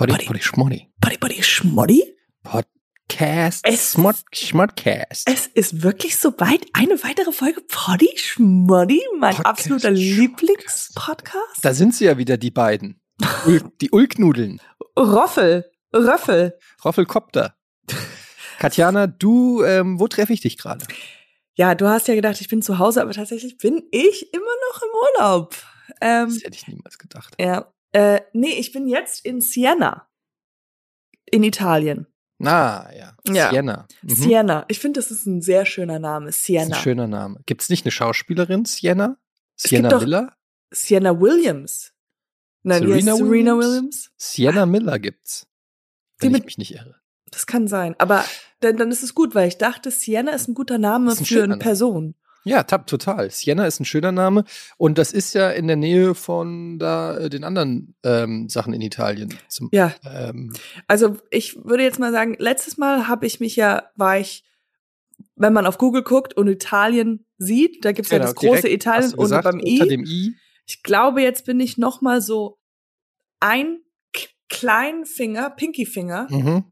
Poddy? Poddy, Poddy, Poddy Schmoddy. Poddy, Poddy, Schmoddy? Podcast. Es- Smod, Schmodcast. Es ist wirklich soweit eine weitere Folge Poddy, Schmoddy, mein Podcast, absoluter. Lieblingspodcast. Da sind sie ja wieder, die beiden. Die Ulknudeln. Roffel, Röffel. Roffelkopter. Katjana, du, ähm, wo treffe ich dich gerade? Ja, du hast ja gedacht, ich bin zu Hause, aber tatsächlich bin ich immer noch im Urlaub. Ähm, Das hätte ich niemals gedacht. ja, äh, nee, ich bin jetzt in Siena. In Italien. Na, ja. Ja. Sienna. Mhm. Siena. Ich finde, das ist ein sehr schöner Name. Das ist Siena. ein schöner Name. Gibt es nicht eine Schauspielerin, Sienna? Sienna gibt doch- Miller? Sienna Williams. Nein, Serena Serena Williams? Williams? Sienna Miller gibt's. Die Wenn ich mit- mich nicht irre. Das kann sein. Aber dann, dann ist es gut, weil ich dachte, Sienna ist ein guter Name ein für eine Name. Person. Ja, tap, total. Sienna ist ein schöner Name und das ist ja in der Nähe von da äh, den anderen ähm, Sachen in Italien. Zum, Ja, ähm, also ich würde jetzt mal sagen, letztes Mal habe ich mich ja, war ich, wenn man auf Google guckt und Italien sieht, da gibt's ja genau, das große Italien und beim unter I. dem I. Ich glaube, jetzt bin ich noch mal so ein kleinen Finger, Pinky Finger, Mhm.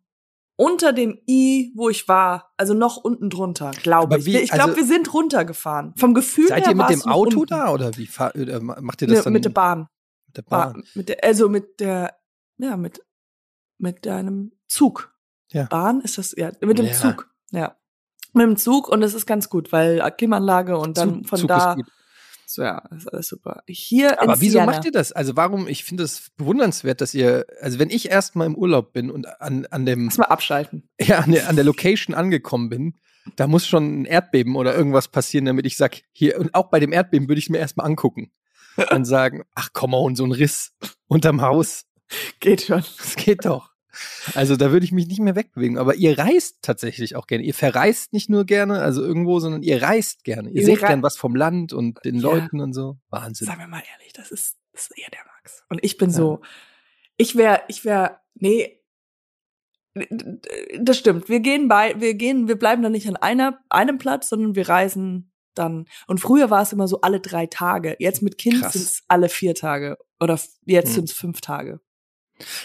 Unter dem I, wo ich war, also noch unten drunter, glaube ich. wie- ich glaube, also- wir sind runtergefahren. Vom Gefühl Seid her ihr mit dem Auto unten. da oder wie fahr, oder ma- macht ihr das Ne, dann mit der Bahn. mit der Bahn. Bahn? Mit der, also mit der, ja, mit, mit deinem Zug. Ja. Bahn ist das, ja, mit dem Ja. Zug. Ja. Mit dem Zug und das ist ganz gut, weil Klimaanlage und dann Zug- von Zug da. So, ja, ist alles super. Hier Aber wieso Siena. macht ihr das? Also warum? Ich finde es bewundernswert, dass ihr, also wenn ich erst mal im Urlaub bin und an, an dem, Lass mal abschalten. ja, an der, an der Location angekommen bin, da muss schon ein Erdbeben oder irgendwas passieren, damit ich sag, hier, und auch bei dem Erdbeben würde ich mir erstmal angucken. Und sagen, ach come on, so ein Riss unterm Haus. Geht schon. Das geht doch. Also da würde ich mich nicht mehr wegbewegen. Aber ihr reist tatsächlich auch gerne. Ihr verreist nicht nur gerne, also irgendwo, sondern ihr reist gerne. Ihr seht rei- gern was vom Land und den Ja. Leuten und so. Wahnsinn. Sagen wir mal ehrlich, das ist, das ist eher der Max. Und ich bin so, ich wäre, ich wäre, nee, das stimmt. Wir gehen bei, wir gehen, wir bleiben dann nicht an einer, einem Platz, sondern wir reisen dann. Und früher war es immer so alle drei Tage. Jetzt mit Kind sind es alle vier Tage. Oder jetzt Hm. sind es fünf Tage.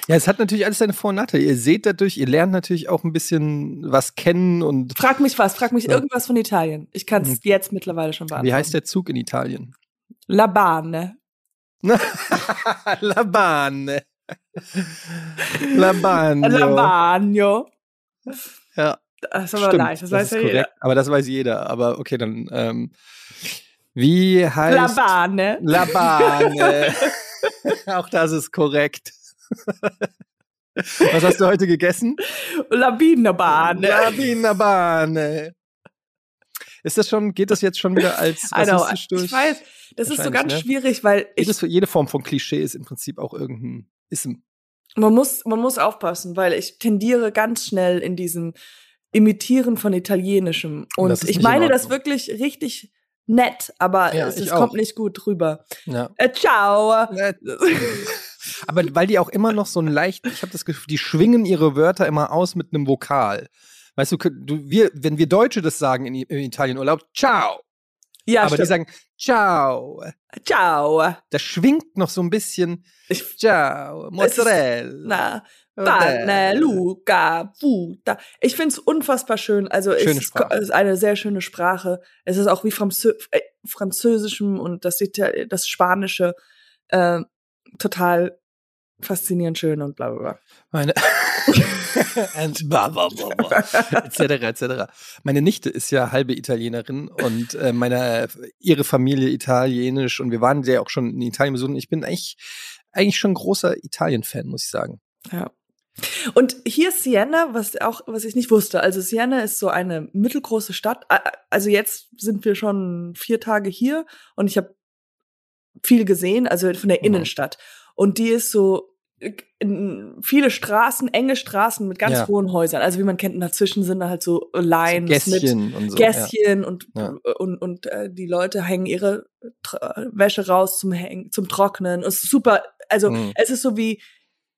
Ja, es hat natürlich alles seine Vor- und Nachteile. Ihr seht dadurch, ihr lernt natürlich auch ein bisschen was kennen und Frag mich was, frag mich Ja. irgendwas von Italien. Ich kann es Hm. jetzt mittlerweile schon beantworten. wie heißt der Zug in Italien? La Bane. La Bane. La Bane. La Bagno. Ja, Das ist aber stimmt. leicht, das, weiß ist ja jeder. korrekt. Aber das weiß jeder. Aber okay, dann ähm, wie heißt La Bane. La Bane. Auch das ist korrekt. Was hast du heute gegessen? La Binebane. La Bine. Ist das schon, geht das jetzt schon wieder als I know, rassistisch durch? ich weiß, das ist so ganz ne? schwierig, weil ich, Jedes, jede Form von Klischee ist im Prinzip auch irgendein Ism. man muss, man muss aufpassen, weil ich tendiere ganz schnell in diesem Imitieren von Italienischem. Und ich meine das wirklich richtig nett, aber Ja, es, es kommt nicht gut rüber. Ja. Äh, ciao. Aber weil die auch immer noch so ein leicht, ich habe das Gefühl, die schwingen ihre Wörter immer aus mit einem Vokal. Weißt du, du wir, wenn wir Deutsche das sagen in, I- im Italienurlaub, ciao. Ja, aber die stimmt. sagen ciao. ciao. Das schwingt noch so ein bisschen Ich, ciao, Mozzarella. na, Bane, Luca, Puta. Ich find's unfassbar schön. Also es ist, es ist eine sehr schöne Sprache. Es ist auch wie Franzö äh, Französischem und das, Ital das Spanische äh, total faszinierend schön und bla bla bla. Meine and blah, blah, blah, blah, etc. etc. Meine Nichte ist ja halbe Italienerin und äh, meine ihre Familie italienisch und wir waren ja auch schon in Italien besuchen. Ich bin eigentlich eigentlich schon großer Italien-Fan, muss ich sagen. Ja. Und hier ist Siena, was auch, was ich nicht wusste. Also Siena ist so eine mittelgroße Stadt. Also jetzt sind wir schon vier Tage hier und ich habe viel gesehen, also von der. Innenstadt. Und die ist so äh, viele Straßen, enge Straßen mit ganz Ja. hohen Häusern. Also wie man kennt, und dazwischen sind da halt so Lines mit Gässchen und so. Gässchen und, Ja. und, und äh, die Leute hängen ihre Tr Wäsche raus zum Hängen, zum Trocknen. Es ist super, also Mhm. es ist so wie,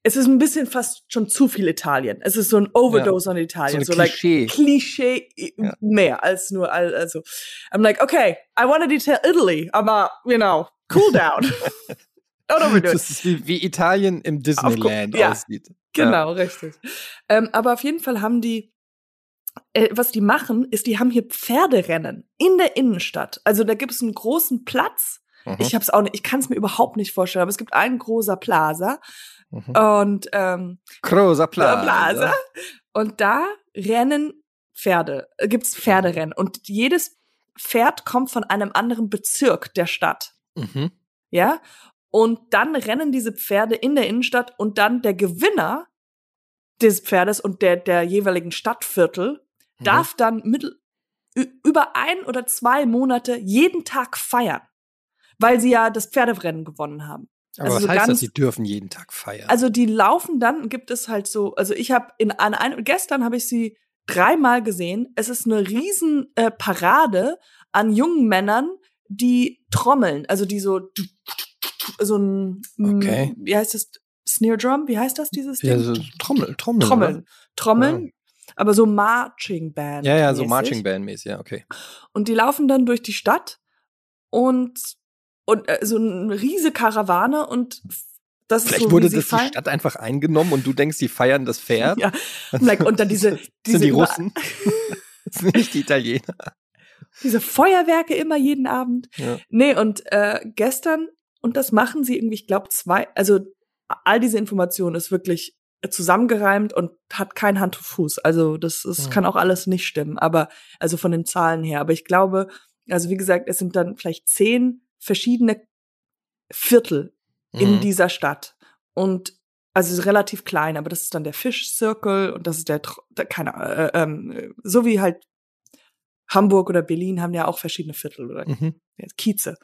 es ist ein bisschen fast schon zu viel Italien. Es ist so ein Overdose an Ja. Italien. So So, ein like Klischee. Klischee Ja. mehr als nur, al- also I'm like, okay, I want to detail Italy, aber, you know, cool down. Das ist wie, wie Italien im Disneyland ja, aussieht. Genau, ja. richtig. Ähm, aber auf jeden Fall haben die, äh, was die machen, ist, die haben hier Pferderennen in der Innenstadt. Also da gibt es einen großen Platz. Mhm. Ich hab's auch nicht, ich kann es mir überhaupt nicht vorstellen, aber es gibt einen großer Plaza. Mhm. Und ähm, großer Plaza. Plaza. Und da rennen Pferde, äh, gibt's Pferderennen. Und jedes Pferd kommt von einem anderen Bezirk der Stadt. Mhm. Ja. Und dann rennen diese Pferde in der Innenstadt und dann der Gewinner des Pferdes und der, der jeweiligen Stadtviertel mhm. darf dann mittel, über ein oder zwei Monate jeden Tag feiern, weil sie ja das Pferderennen gewonnen haben. Aber also was so heißt ganz, das, sie dürfen jeden Tag feiern? Also die laufen dann, gibt es halt so, also ich habe in an einem, gestern habe ich sie dreimal gesehen. Es ist eine riesen äh, Parade an jungen Männern, die trommeln, also die so so ein okay. wie heißt das Snare Drum, wie heißt das dieses Ding? Ja, so Trommel, Trommel. Trommeln. Oder? Trommeln. Ja. Aber so Marching Band. Ja, ja, so Marching Band mäßig, ja, okay. Und die laufen dann durch die Stadt und und äh, so eine riese Karawane und das Vielleicht so, wurde das die Stadt einfach eingenommen und du denkst, die feiern das Pferd. Ja. Und dann diese, diese sind die Russen. das sind nicht die Italiener. Diese Feuerwerke immer jeden Abend. Ja. Nee, und äh, gestern, und das machen sie irgendwie, ich glaube, zwei, also all diese Information ist wirklich zusammengereimt und hat kein Hand und Fuß. Also das, das ja. kann auch alles nicht stimmen, aber also von den Zahlen her. Aber ich glaube, also wie gesagt, es sind dann vielleicht zehn verschiedene Viertel in mhm. dieser Stadt. Und also relativ klein, aber das ist dann der Fish Circle und das ist der, keine äh, ähm, so wie halt Hamburg oder Berlin haben ja auch verschiedene Viertel oder mhm. Kieze.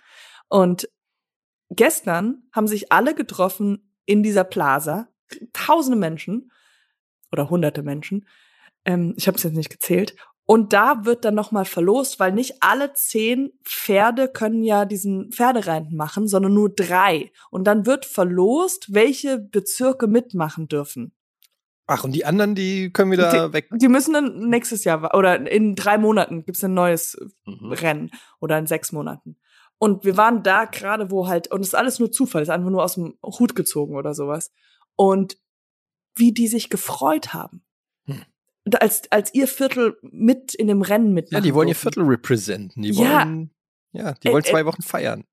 Und gestern haben sich alle getroffen in dieser Plaza, tausende Menschen oder hunderte Menschen. Ähm, ich habe es jetzt nicht gezählt. Und da wird dann nochmal verlost, weil nicht alle zehn Pferde können ja diesen Pferderennen machen, sondern nur drei. Und dann wird verlost, welche Bezirke mitmachen dürfen. Ach, und die anderen, die können wieder die, weg. Die müssen dann nächstes Jahr oder in drei Monaten gibt's ein neues mhm. Rennen oder in sechs Monaten. Und wir waren da gerade, wo halt, und es ist alles nur Zufall, es ist einfach nur aus dem Hut gezogen oder sowas. Und wie die sich gefreut haben. Hm. Als, als ihr Viertel mit in dem Rennen mitmachen. Ja, die wollen ihr Viertel representen. Die wollen, ja, ja die wollen zwei Wochen feiern.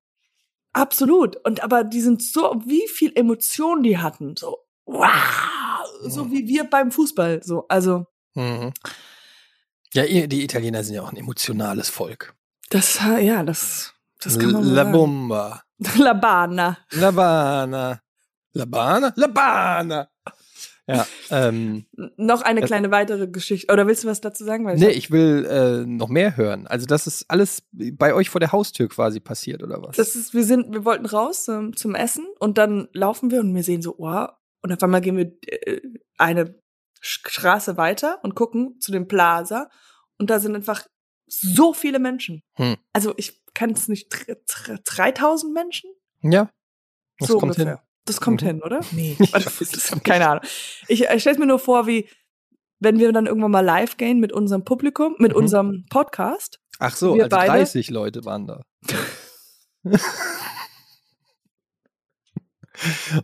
Absolut. Und aber die sind so, wie viel Emotionen die hatten. So, wow so mhm. wie wir beim Fußball. So, also. Mhm. Ja, die Italiener sind ja auch ein emotionales Volk. Das, ja, das, das kann man La sagen. Bomba. La Bana. La Bana. La Bana? La Bana. Ja, ähm, noch eine kleine weitere Geschichte. Oder willst du was dazu sagen? Weil nee, ich will äh, noch mehr hören. Also das ist alles bei euch vor der Haustür quasi passiert, oder was? Das ist, wir sind, wir wollten raus ähm, zum Essen und dann laufen wir und wir sehen so, oh, und auf einmal gehen wir äh, eine Straße weiter und gucken zu dem Plaza. Und da sind einfach so viele Menschen. Hm. Also ich kann es nicht, 3000 Menschen? Ja. Das so kommt ungefähr. hin. Das kommt mhm. hin, oder? Nee, ich keine Ahnung. Ich, ich stelle mir nur vor, wie wenn wir dann irgendwann mal live gehen mit unserem Publikum, mit mhm. unserem Podcast. Ach so, also 30 Leute waren da.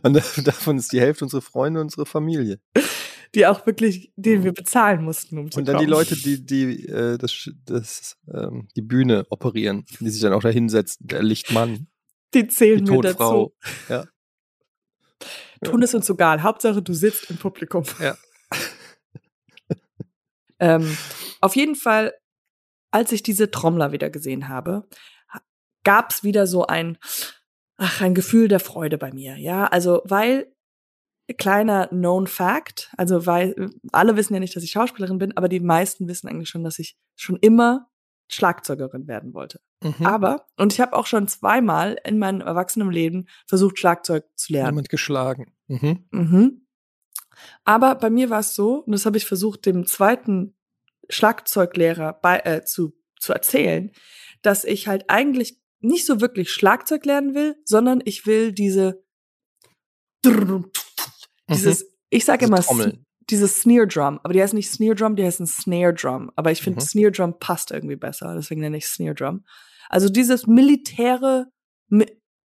Und davon ist die Hälfte unsere Freunde und unsere Familie. Die auch wirklich, den wir bezahlen mussten, um zu Und dann kommen. die Leute, die, die äh, das, das, ähm, die Bühne operieren, die sich dann auch da hinsetzen, der Lichtmann. Die zählen die mir dazu. Ja. Tun es uns egal. Hauptsache, du sitzt im Publikum. Ja. ähm, auf jeden Fall, als ich diese Trommler wieder gesehen habe, gab es wieder so ein, ach, ein Gefühl der Freude bei mir. Ja, also, weil kleiner known fact, also weil alle wissen ja nicht, dass ich Schauspielerin bin, aber die meisten wissen eigentlich schon, dass ich schon immer Schlagzeugerin werden wollte. Mhm. Aber und ich habe auch schon zweimal in meinem Erwachsenenleben versucht Schlagzeug zu lernen. Jemand geschlagen. Mhm. Mhm. Aber bei mir war es so, und das habe ich versucht dem zweiten Schlagzeuglehrer bei, äh, zu zu erzählen, dass ich halt eigentlich nicht so wirklich Schlagzeug lernen will, sondern ich will diese dieses, mhm. ich sage immer dieses Snare Drum, aber die heißt nicht Snare Drum, die heißt ein Snare Drum. Aber ich finde mhm. Snare Drum passt irgendwie besser, deswegen nenne ich Snare Drum. Also dieses militäre,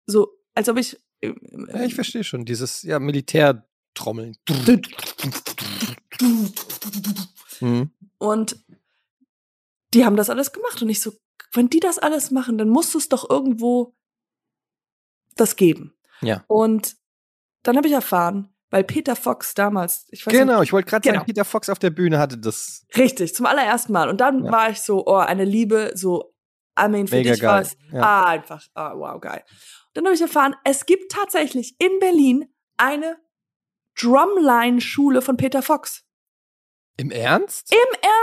so als ob ich Ja, ich verstehe schon. Dieses ja, Militärtrommeln. Mhm. Und die haben das alles gemacht. Und ich so, wenn die das alles machen, dann muss es doch irgendwo das geben. Ja. Und dann habe ich erfahren, weil Peter Fox damals, ich weiß Genau, nicht, ich wollte gerade Genau. sagen, Peter Fox auf der Bühne hatte das richtig, zum allerersten Mal. Und dann Ja. war ich so, oh, eine Liebe, so, I mean, für Mega dich war es ja. ah, einfach, ah, wow, geil. Und dann habe ich erfahren, es gibt tatsächlich in Berlin eine Drumline-Schule von Peter Fox. im Ernst?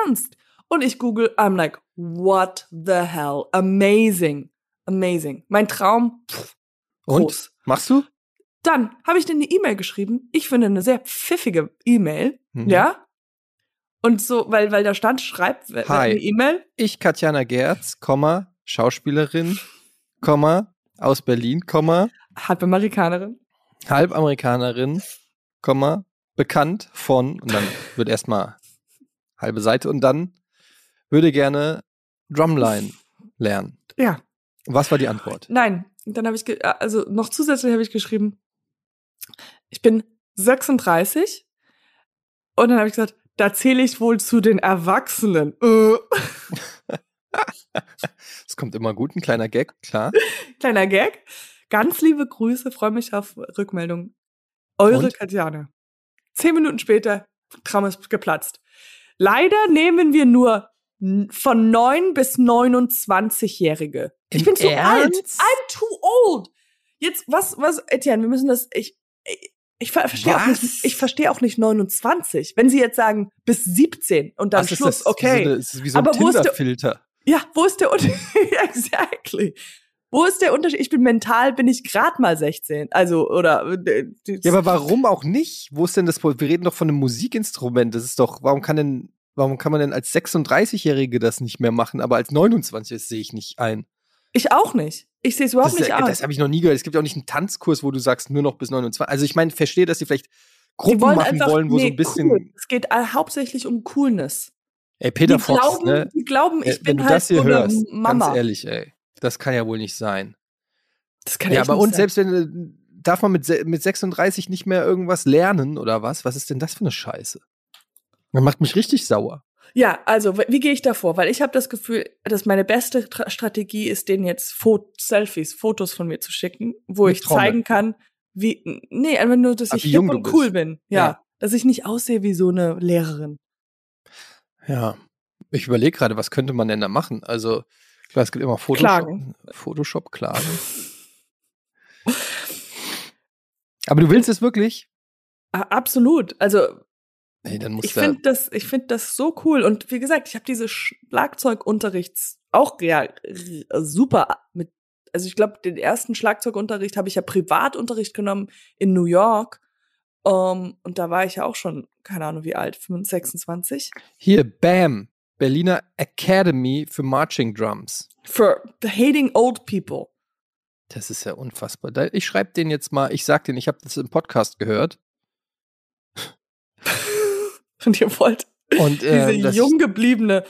Ernst. Und ich google, I'm like, what the hell? Amazing. Amazing. Mein Traum, pff, Und groß. machst du? Dann habe ich dir eine E-Mail geschrieben. Ich finde eine sehr pfiffige E-Mail. Mhm. Ja. Und so, weil, weil da stand, schreibt wer Hi. eine E-Mail. Ich, Katjana Gerz, Komma, Schauspielerin, Komma, aus Berlin, Komma, Halb Amerikanerin. Halbamerikanerin, Komma, bekannt von, und dann wird erstmal halbe Seite und dann würde gerne Drumline lernen. Ja. Was war die Antwort? Nein. Und dann habe ich, ge- also noch zusätzlich habe ich geschrieben, ich bin 36. Und dann habe ich gesagt, da zähle ich wohl zu den Erwachsenen. Äh. Es kommt immer gut, ein kleiner Gag, klar. Kleiner Gag. Ganz liebe Grüße, freue mich auf Rückmeldung. Eure Und? Katjana. Zehn Minuten später, Traum ist geplatzt. Leider nehmen wir nur von 9 bis 29-Jährige. Ich bin zu alt. I'm too old. Jetzt, was, was, Etienne, wir müssen das, ich, ich, ich ver- verstehe auch nicht, ich verstehe auch nicht 29. Wenn Sie jetzt sagen, bis 17 und dann Was ist Schluss, das? okay. Wie so, eine, ist wie so ein Aber wo ist der-. Ja, wo ist der Unterschied? exactly. Wo ist der Unterschied? Ich bin mental, bin ich gerade mal 16. Also, oder. äh, Ja, aber warum auch nicht? Wo ist denn das? Pro- Wir reden doch von einem Musikinstrument. Das ist doch, warum kann denn, warum kann man denn als 36-Jährige das nicht mehr machen, aber als 29 das sehe ich nicht ein. ich auch nicht. Ich sehe es überhaupt das nicht an. das habe ich noch nie gehört. Es gibt ja auch nicht einen Tanzkurs, wo du sagst, nur noch bis 29. Also ich meine, verstehe, dass die vielleicht Die Gruppen wollen machen einfach- wollen, wo so nee, ein bisschen. Cool. Es geht hauptsächlich um Coolness. Ey, Peter die Fox, glauben, ne? die glauben, ich Äh, Wenn bin du halt das hier so eine hörst, Mama. ganz ehrlich, ey. Das kann ja wohl nicht sein. Das kann Ja, aber nicht und sein. selbst wenn äh, darf man mit, mit 36 nicht mehr irgendwas lernen oder was? Was ist denn das für eine Scheiße? Das macht mich richtig sauer. Ja, also wie gehe ich da vor? Weil ich habe das Gefühl, dass meine beste Tra Strategie ist, denen jetzt Fo Selfies, Fotos von mir zu schicken, wo Mit ich Trommel. zeigen kann, wie nee, einfach nur, dass Ah, ich hip jung und bist. cool bin. Ja, Ja. dass ich nicht aussehe wie so eine Lehrerin. Ja. Ich überlege gerade, was könnte man denn da machen? Also, klar, es gibt immer Photoshop. Klagen. Photoshop klagen. Aber du willst es wirklich? Absolut. Also Ey, dann muss ich da. finde das, ich finde das so cool. Und wie gesagt, ich habe diese Schlagzeugunterrichts auch ja super mit. Also ich glaube, den ersten Schlagzeugunterricht habe ich ja Privatunterricht genommen in New York. Um, und da war ich ja auch schon, keine Ahnung wie alt, 25, 26. Hier, BAM, Berliner Academy für Marching Drums. For hating old people. Das ist ja unfassbar. Ich schreibe den jetzt mal, ich sag den, ich habe das im Podcast gehört. Und ihr wollt Und, diese ähm, das, jung gebliebene.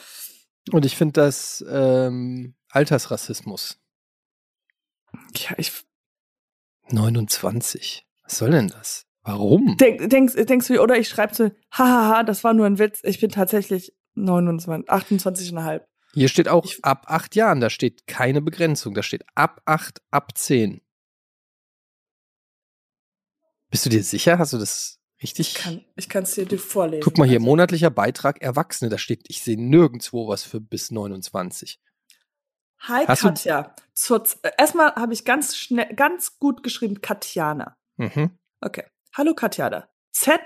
und ich finde das ähm, Altersrassismus. Ja, ich 29. Was soll denn das? Warum? denk, denkst, denkst du, oder ich schreibe so, hahaha, das war nur ein Witz. Ich bin tatsächlich 29, 28,5. Hier steht auch Ich- ab acht Jahren, da steht keine Begrenzung, da steht ab acht, ab zehn. Bist du dir sicher? Hast du das richtig? Ich kann kann's dir dir vorlesen. Guck mal hier, Also, monatlicher Beitrag Erwachsene, da steht, ich sehe nirgendwo was für bis 29. Hi Hast Katja. Zur, äh, erstmal habe ich ganz schnell, ganz gut geschrieben Katjana. Mhm. Okay. Hallo Katjana. Z.zt.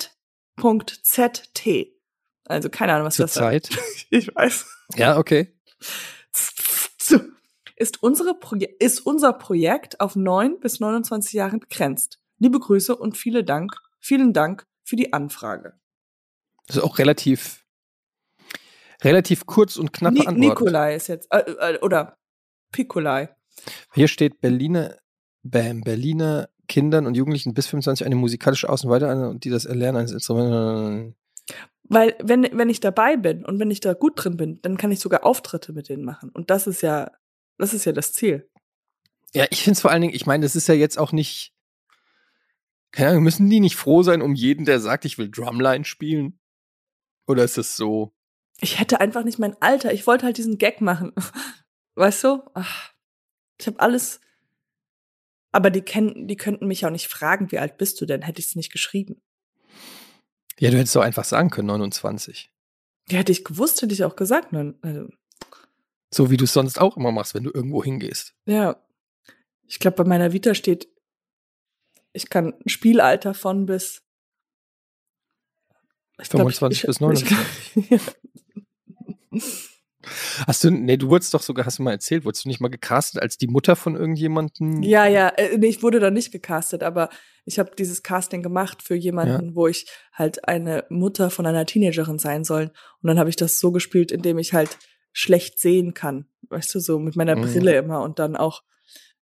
Also keine Ahnung, was Zur das heißt. Zeit. Ich weiß. Ja, okay. Ist, unsere Proje ist unser Projekt auf 9 bis 29 Jahren begrenzt. Liebe Grüße und viele Dank, vielen Dank für die Anfrage. Das ist auch relativ, relativ kurz und knapp Ni beantwortet. Nikolai ist jetzt, äh, äh, oder Pikolai. Hier steht Berliner, Bam, Berliner Kindern und Jugendlichen bis 25 eine musikalische Außen- und die das Erlernen eines Instruments. Weil, wenn, wenn ich dabei bin und wenn ich da gut drin bin, dann kann ich sogar Auftritte mit denen machen. Und das ist ja, das ist ja das Ziel. Ja, ich finde es vor allen Dingen, ich meine, das ist ja jetzt auch nicht, Keine Ahnung, müssen die nicht froh sein um jeden, der sagt, ich will Drumline spielen? Oder ist es so? Ich hätte einfach nicht mein Alter. Ich wollte halt diesen Gag machen. Weißt du? Ach, ich habe alles. Aber die kennen, die könnten mich auch nicht fragen, wie alt bist du denn? Hätte ich es nicht geschrieben. Ja, du hättest doch einfach sagen können, 29. Ja, hätte ich gewusst, hätte ich auch gesagt. Nein, also, So wie du es sonst auch immer machst, wenn du irgendwo hingehst. ja. Ich glaube, bei meiner Vita steht, ich kann Spielalter von bis. Ich glaub, 25 bis ich, 29. Ich, Hast du, nee, du wurdest doch sogar, hast du mal erzählt, wurdest du nicht mal gecastet als die Mutter von irgendjemandem? ja, ja, äh, nee, ich wurde da nicht gecastet, aber ich habe dieses Casting gemacht für jemanden, wo ich halt eine Mutter von einer Teenagerin sein soll. Und dann habe ich das so gespielt, indem ich halt schlecht sehen kann. Weißt du, so mit meiner Mhm. Brille immer und dann auch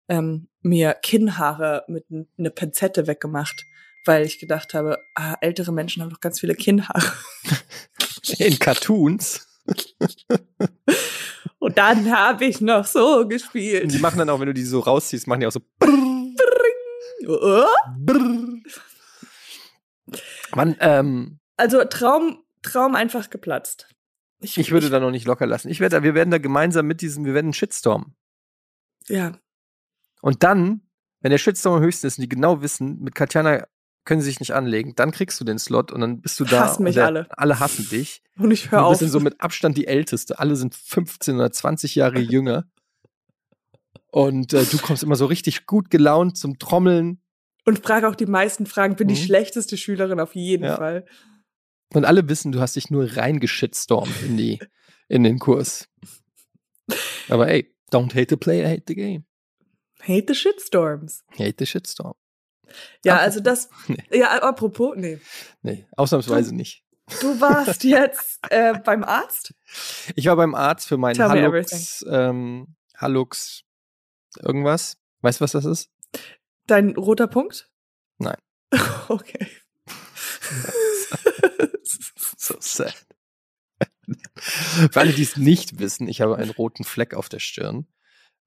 ähm, mir Kinnhaare mit ne Pinzette weggemacht, weil ich gedacht habe, ah, ältere Menschen haben doch ganz viele Kinnhaare. In Cartoons. Und dann habe ich noch so Und gespielt. die machen dann auch, wenn du die so rausziehst, machen die auch so. Oh. Brrr. Mann, ähm, Also Traum, Traum einfach geplatzt. ich würde da noch nicht locker lassen. Ich werde, wir werden da gemeinsam mit diesem, wir werden einen Shitstorm. ja, Und dann, wenn der Shitstorm am höchsten ist und die genau wissen, mit Katjana können sie sich nicht anlegen, dann kriegst du den Slot und dann bist du da. Hassen mich und der, alle. Alle hassen dich. und ich höre du auf. bist dann so mit Abstand die Älteste. Alle sind 15 oder 20 Jahre jünger. Und äh, du kommst immer so richtig gut gelaunt zum Trommeln. Und frage auch die meisten Fragen, bin die Mhm. schlechteste Schülerin auf jeden Ja. Fall. Und alle wissen, du hast dich nur reingeschitstormt in, die, in den Kurs. Aber ey, don't hate the player, hate the game. Hate the shitstorms. Hate the shitstorm. Ja, Apropos- also das, Nee. ja, apropos, nee. Nee, ausnahmsweise nicht. Du warst jetzt äh, beim Arzt? Ich war beim Arzt für meinen Tell Hallux, ähm, Hallux irgendwas. Weißt du, was das ist? Dein roter Punkt? Nein. Okay. So sad. Für alle, die es nicht wissen, ich habe einen roten Fleck auf der Stirn.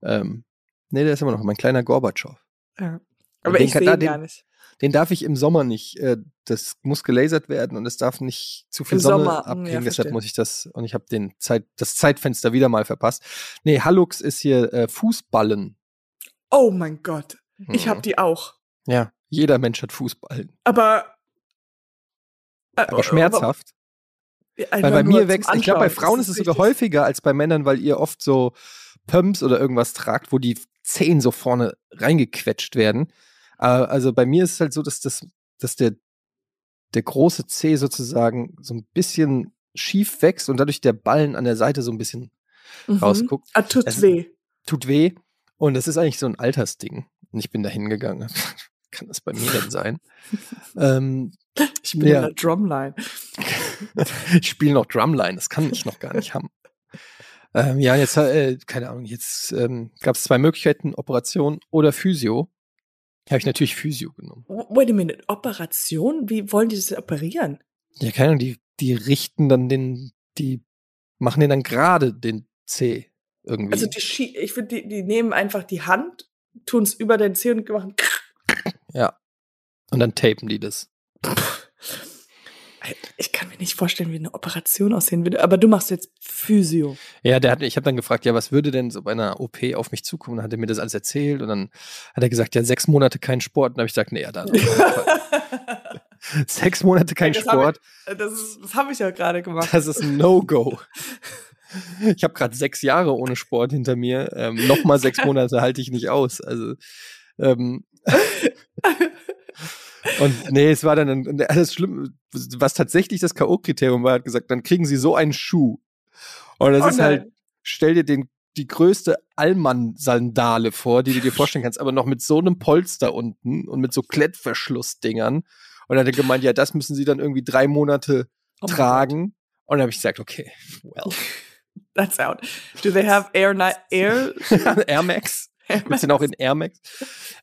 Ähm, nee, der ist immer noch mein kleiner Gorbatschow. ja. Aber Den ich kann- sehe gar nicht. Den darf ich im Sommer nicht. Äh, das muss gelasert werden und es darf nicht zu viel Im Sonne Sommer, hm, ja. Deshalb muss ich das und ich habe den Zeit, das Zeitfenster wieder mal verpasst. Nee, Hallux ist hier äh, Fußballen. Oh mein Gott. Ich Mhm. habe die auch. Ja, jeder Mensch hat Fußballen. Aber. äh, Aber schmerzhaft. Aber, Weil bei mir wächst, ich glaube, bei. Frauen ist es sogar häufiger als bei Männern, weil ihr oft so Pumps oder irgendwas tragt, wo die Zehen so vorne reingequetscht werden. Äh, Also bei mir ist es halt so, dass, das, dass der, der große Zeh sozusagen so ein bisschen schief wächst und dadurch der Ballen an der Seite so ein bisschen Mhm. rausguckt. Ah, tut Es- weh. Tut weh. Und das ist eigentlich so ein Altersding. Und ich bin da hingegangen. Kann das bei mir denn sein? ähm, Ich bin Ja. in der Drumline. ich spiele noch Drumline, das kann ich noch gar nicht haben. Ähm, ja, jetzt, äh, keine Ahnung, jetzt ähm, gab es zwei Möglichkeiten, Operation oder Physio. Habe ich natürlich Physio genommen. Wait a minute. Operation? Wie wollen die das operieren? Ja, keine Ahnung, die, die richten dann den, die machen den dann gerade, den C irgendwie. Also die, schie- ich finde, die, die nehmen einfach die Hand, tun es über den Zeh und machen. ja. Und dann tapen die das. Ich kann mir nicht vorstellen, wie eine Operation aussehen würde. Aber du machst jetzt Physio. Ja, der hat, ich habe dann gefragt, ja, was würde denn so bei einer OP auf mich zukommen? Dann hat er mir das alles erzählt und dann hat er gesagt, ja, sechs Monate kein Sport. Und dann habe ich gesagt, nee, ja, dann. sechs Monate kein Das hab ich- Sport. das ist- das habe ich ja gerade gemacht. Das ist ein No-Go. Ich habe gerade sechs Jahre ohne Sport hinter mir. Ähm, Nochmal sechs Monate halte ich nicht aus. Also ähm, und nee, es war dann ein, alles schlimm. Was tatsächlich das K.O.-Kriterium war, hat gesagt, dann kriegen sie so einen Schuh. Und das Oh ist halt, nein. stell dir den, die größte Allmann-Sandale vor, die du dir vorstellen kannst, aber noch mit so einem Polster unten und mit so Klettverschlussdingern. Und dann hat er gemeint, ja, das müssen sie dann irgendwie drei Monate Oh tragen. Und dann habe ich gesagt, okay, well. That's out. Do they have Air Air? Air Max. Gibt's den auch in Air Max?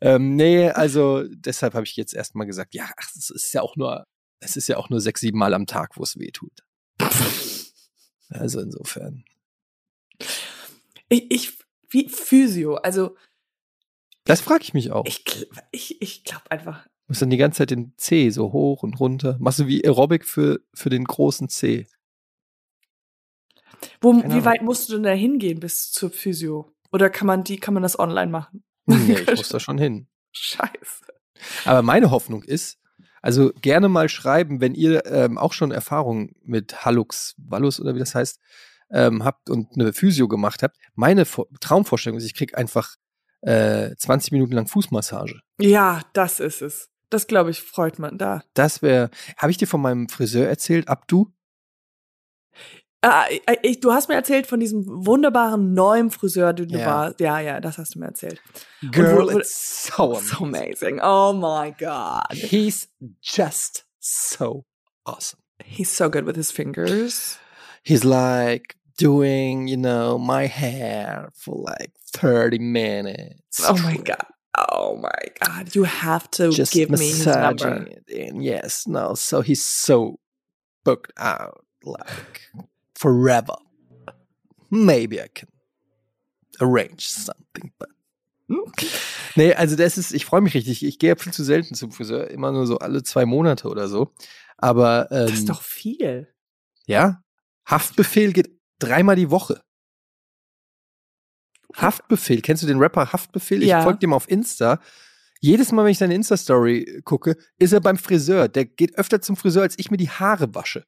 Ähm, nee, also deshalb habe ich jetzt erstmal gesagt, ja, ach, es ist ja auch nur, es ist ja auch nur sechs, sieben Mal am Tag, wo es weh tut. Also insofern. Ich, ich wie Physio. Also Das frage ich mich auch. ich, ich, ich glaube einfach, Musst dann die ganze Zeit den C so hoch und runter. Machst du wie Aerobic für, für den großen C. Wo, wie weit musst du denn da hingehen bis zur Physio? Oder kann man die, kann man das online machen? Nee, ich muss da schon hin. Scheiße. Aber meine Hoffnung ist, also gerne mal schreiben, wenn ihr ähm, auch schon Erfahrungen mit Hallux, Vallus oder wie das heißt, ähm, habt und eine Physio gemacht habt. Meine Vor Traumvorstellung ist, ich krieg einfach äh, 20 Minuten lang Fußmassage. Ja, das ist es. Das glaube ich, freut man da. Das wäre. Habe ich dir von meinem Friseur erzählt, Abdu? Ah, ich, du hast mir erzählt von diesem wunderbaren neuen Friseur, den du warst. Ja, ja, das hast du mir erzählt. Girl, wo- wo- it's so amazing. So amazing. Oh my God. He's just so awesome. He's so good with his fingers. He's like doing, you know, my hair for like 30 minutes. Oh my God. Oh my God. You have to Just give me his number. it in. Yes, no. So he's so booked out, like forever. Maybe I can arrange something, but. Nee, also das ist, ich freue mich richtig. Ich gehe ja viel zu selten zum Friseur, immer nur so alle zwei Monate oder so. Aber ähm, Das ist doch viel. ja, Haftbefehl geht dreimal die Woche. Haftbefehl, kennst du den Rapper Haftbefehl? Ich Ja. folge dem auf Insta. Jedes Mal, wenn ich seine Insta-Story gucke, ist er beim Friseur. Der geht öfter zum Friseur, als ich mir die Haare wasche.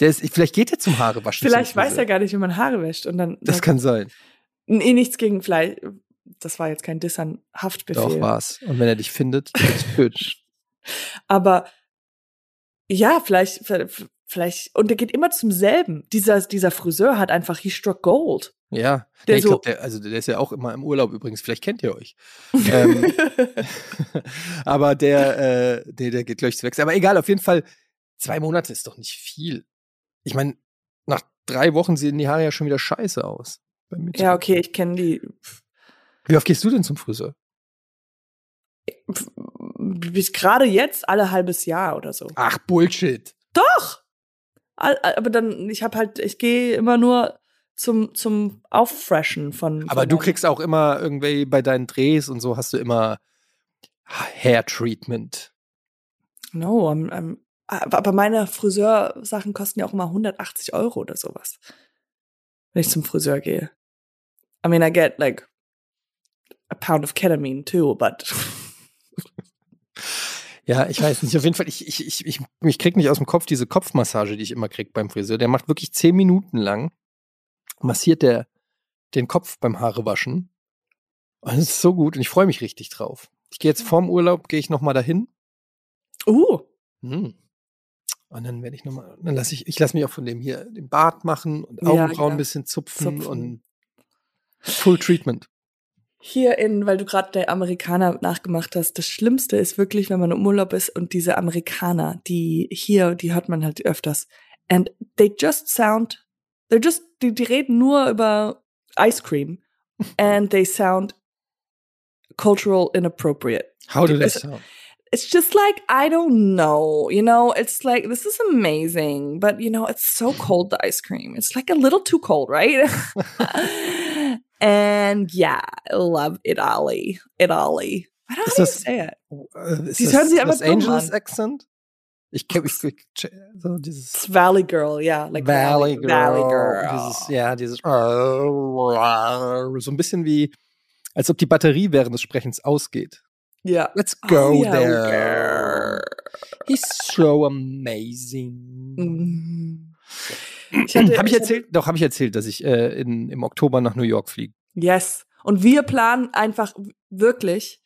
Der ist, vielleicht geht er zum Haare waschen. Vielleicht weiß er gar nicht, wie man Haare wäscht. Und dann. Das kann sein. Nee, nichts gegen vielleicht. Das war jetzt kein Diss an Haftbefehl. Doch, war's. Und wenn er dich findet, wird's töten. Aber ja, vielleicht, vielleicht, und der geht immer zum selben. Dieser, dieser Friseur hat einfach, he struck gold. Ja. Der Nee, ich so- glaub, der, also der ist ja auch immer im Urlaub übrigens. Vielleicht kennt ihr euch. ähm, aber der, äh, der, der geht gleich zu wechseln. Aber egal, auf jeden Fall, zwei Monate ist doch nicht viel. Ich meine, nach drei Wochen sehen die Haare ja schon wieder scheiße aus. Ja, okay, ich kenne die. Wie oft gehst du denn zum Friseur? Bis gerade jetzt alle halbes Jahr oder so. Ach, Bullshit. Doch! Aber dann, ich habe halt, ich gehe immer nur zum, zum Auffreshen von. Aber von du kriegst auch immer irgendwie bei deinen Drehs und so hast du immer Hair Treatment. No, I'm, I'm, aber meine Friseursachen kosten ja auch immer 180 Euro oder sowas. Wenn ich zum Friseur gehe. I mean, I get like a pound of ketamine too, but. Ja, ich weiß nicht. Auf jeden Fall, ich, ich, ich, ich, ich krieg nicht aus dem Kopf diese Kopfmassage, die ich immer krieg beim Friseur. Der macht wirklich zehn Minuten lang, massiert der den Kopf beim Haarewaschen. Und es ist so gut und ich freue mich richtig drauf. Ich gehe jetzt vorm Urlaub, gehe ich nochmal dahin. Uh, Hm. Und dann werde ich nochmal, dann lasse ich, ich lasse mich auch von dem hier den Bart machen und Ja, Augenbrauen ja. ein bisschen zupfen, Zupfen. und Full Treatment. hier in, weil du gerade der Amerikaner nachgemacht hast, das Schlimmste ist wirklich, wenn man im Urlaub ist und diese Amerikaner, die hier, die hört man halt öfters. And they just sound, they're just, die, die reden nur über Ice Cream. And they sound cultural inappropriate. How do they sound? It's just like, I don't know, you know, it's like, this is amazing, but you know, it's so cold, the ice cream. It's like a little too cold, right? and yeah, I love Italy. Italy. I don't know how to say it. Die das hören sich einfach Los Angeles an. Accent? Ich kenne ich, ich, so dieses It's Valley Girl, yeah, like Valley Girl. Valley Girl. Dieses, ja, dieses oh, so ein bisschen wie, als ob die Batterie während des Sprechens ausgeht. Yeah. Let's go Oh, yeah, there. He's so amazing. Mhm. Habe ich ich erzählt? Doch, habe ich erzählt, dass ich äh, in, im Oktober nach New York fliege. Yes. Und wir planen einfach wirklich,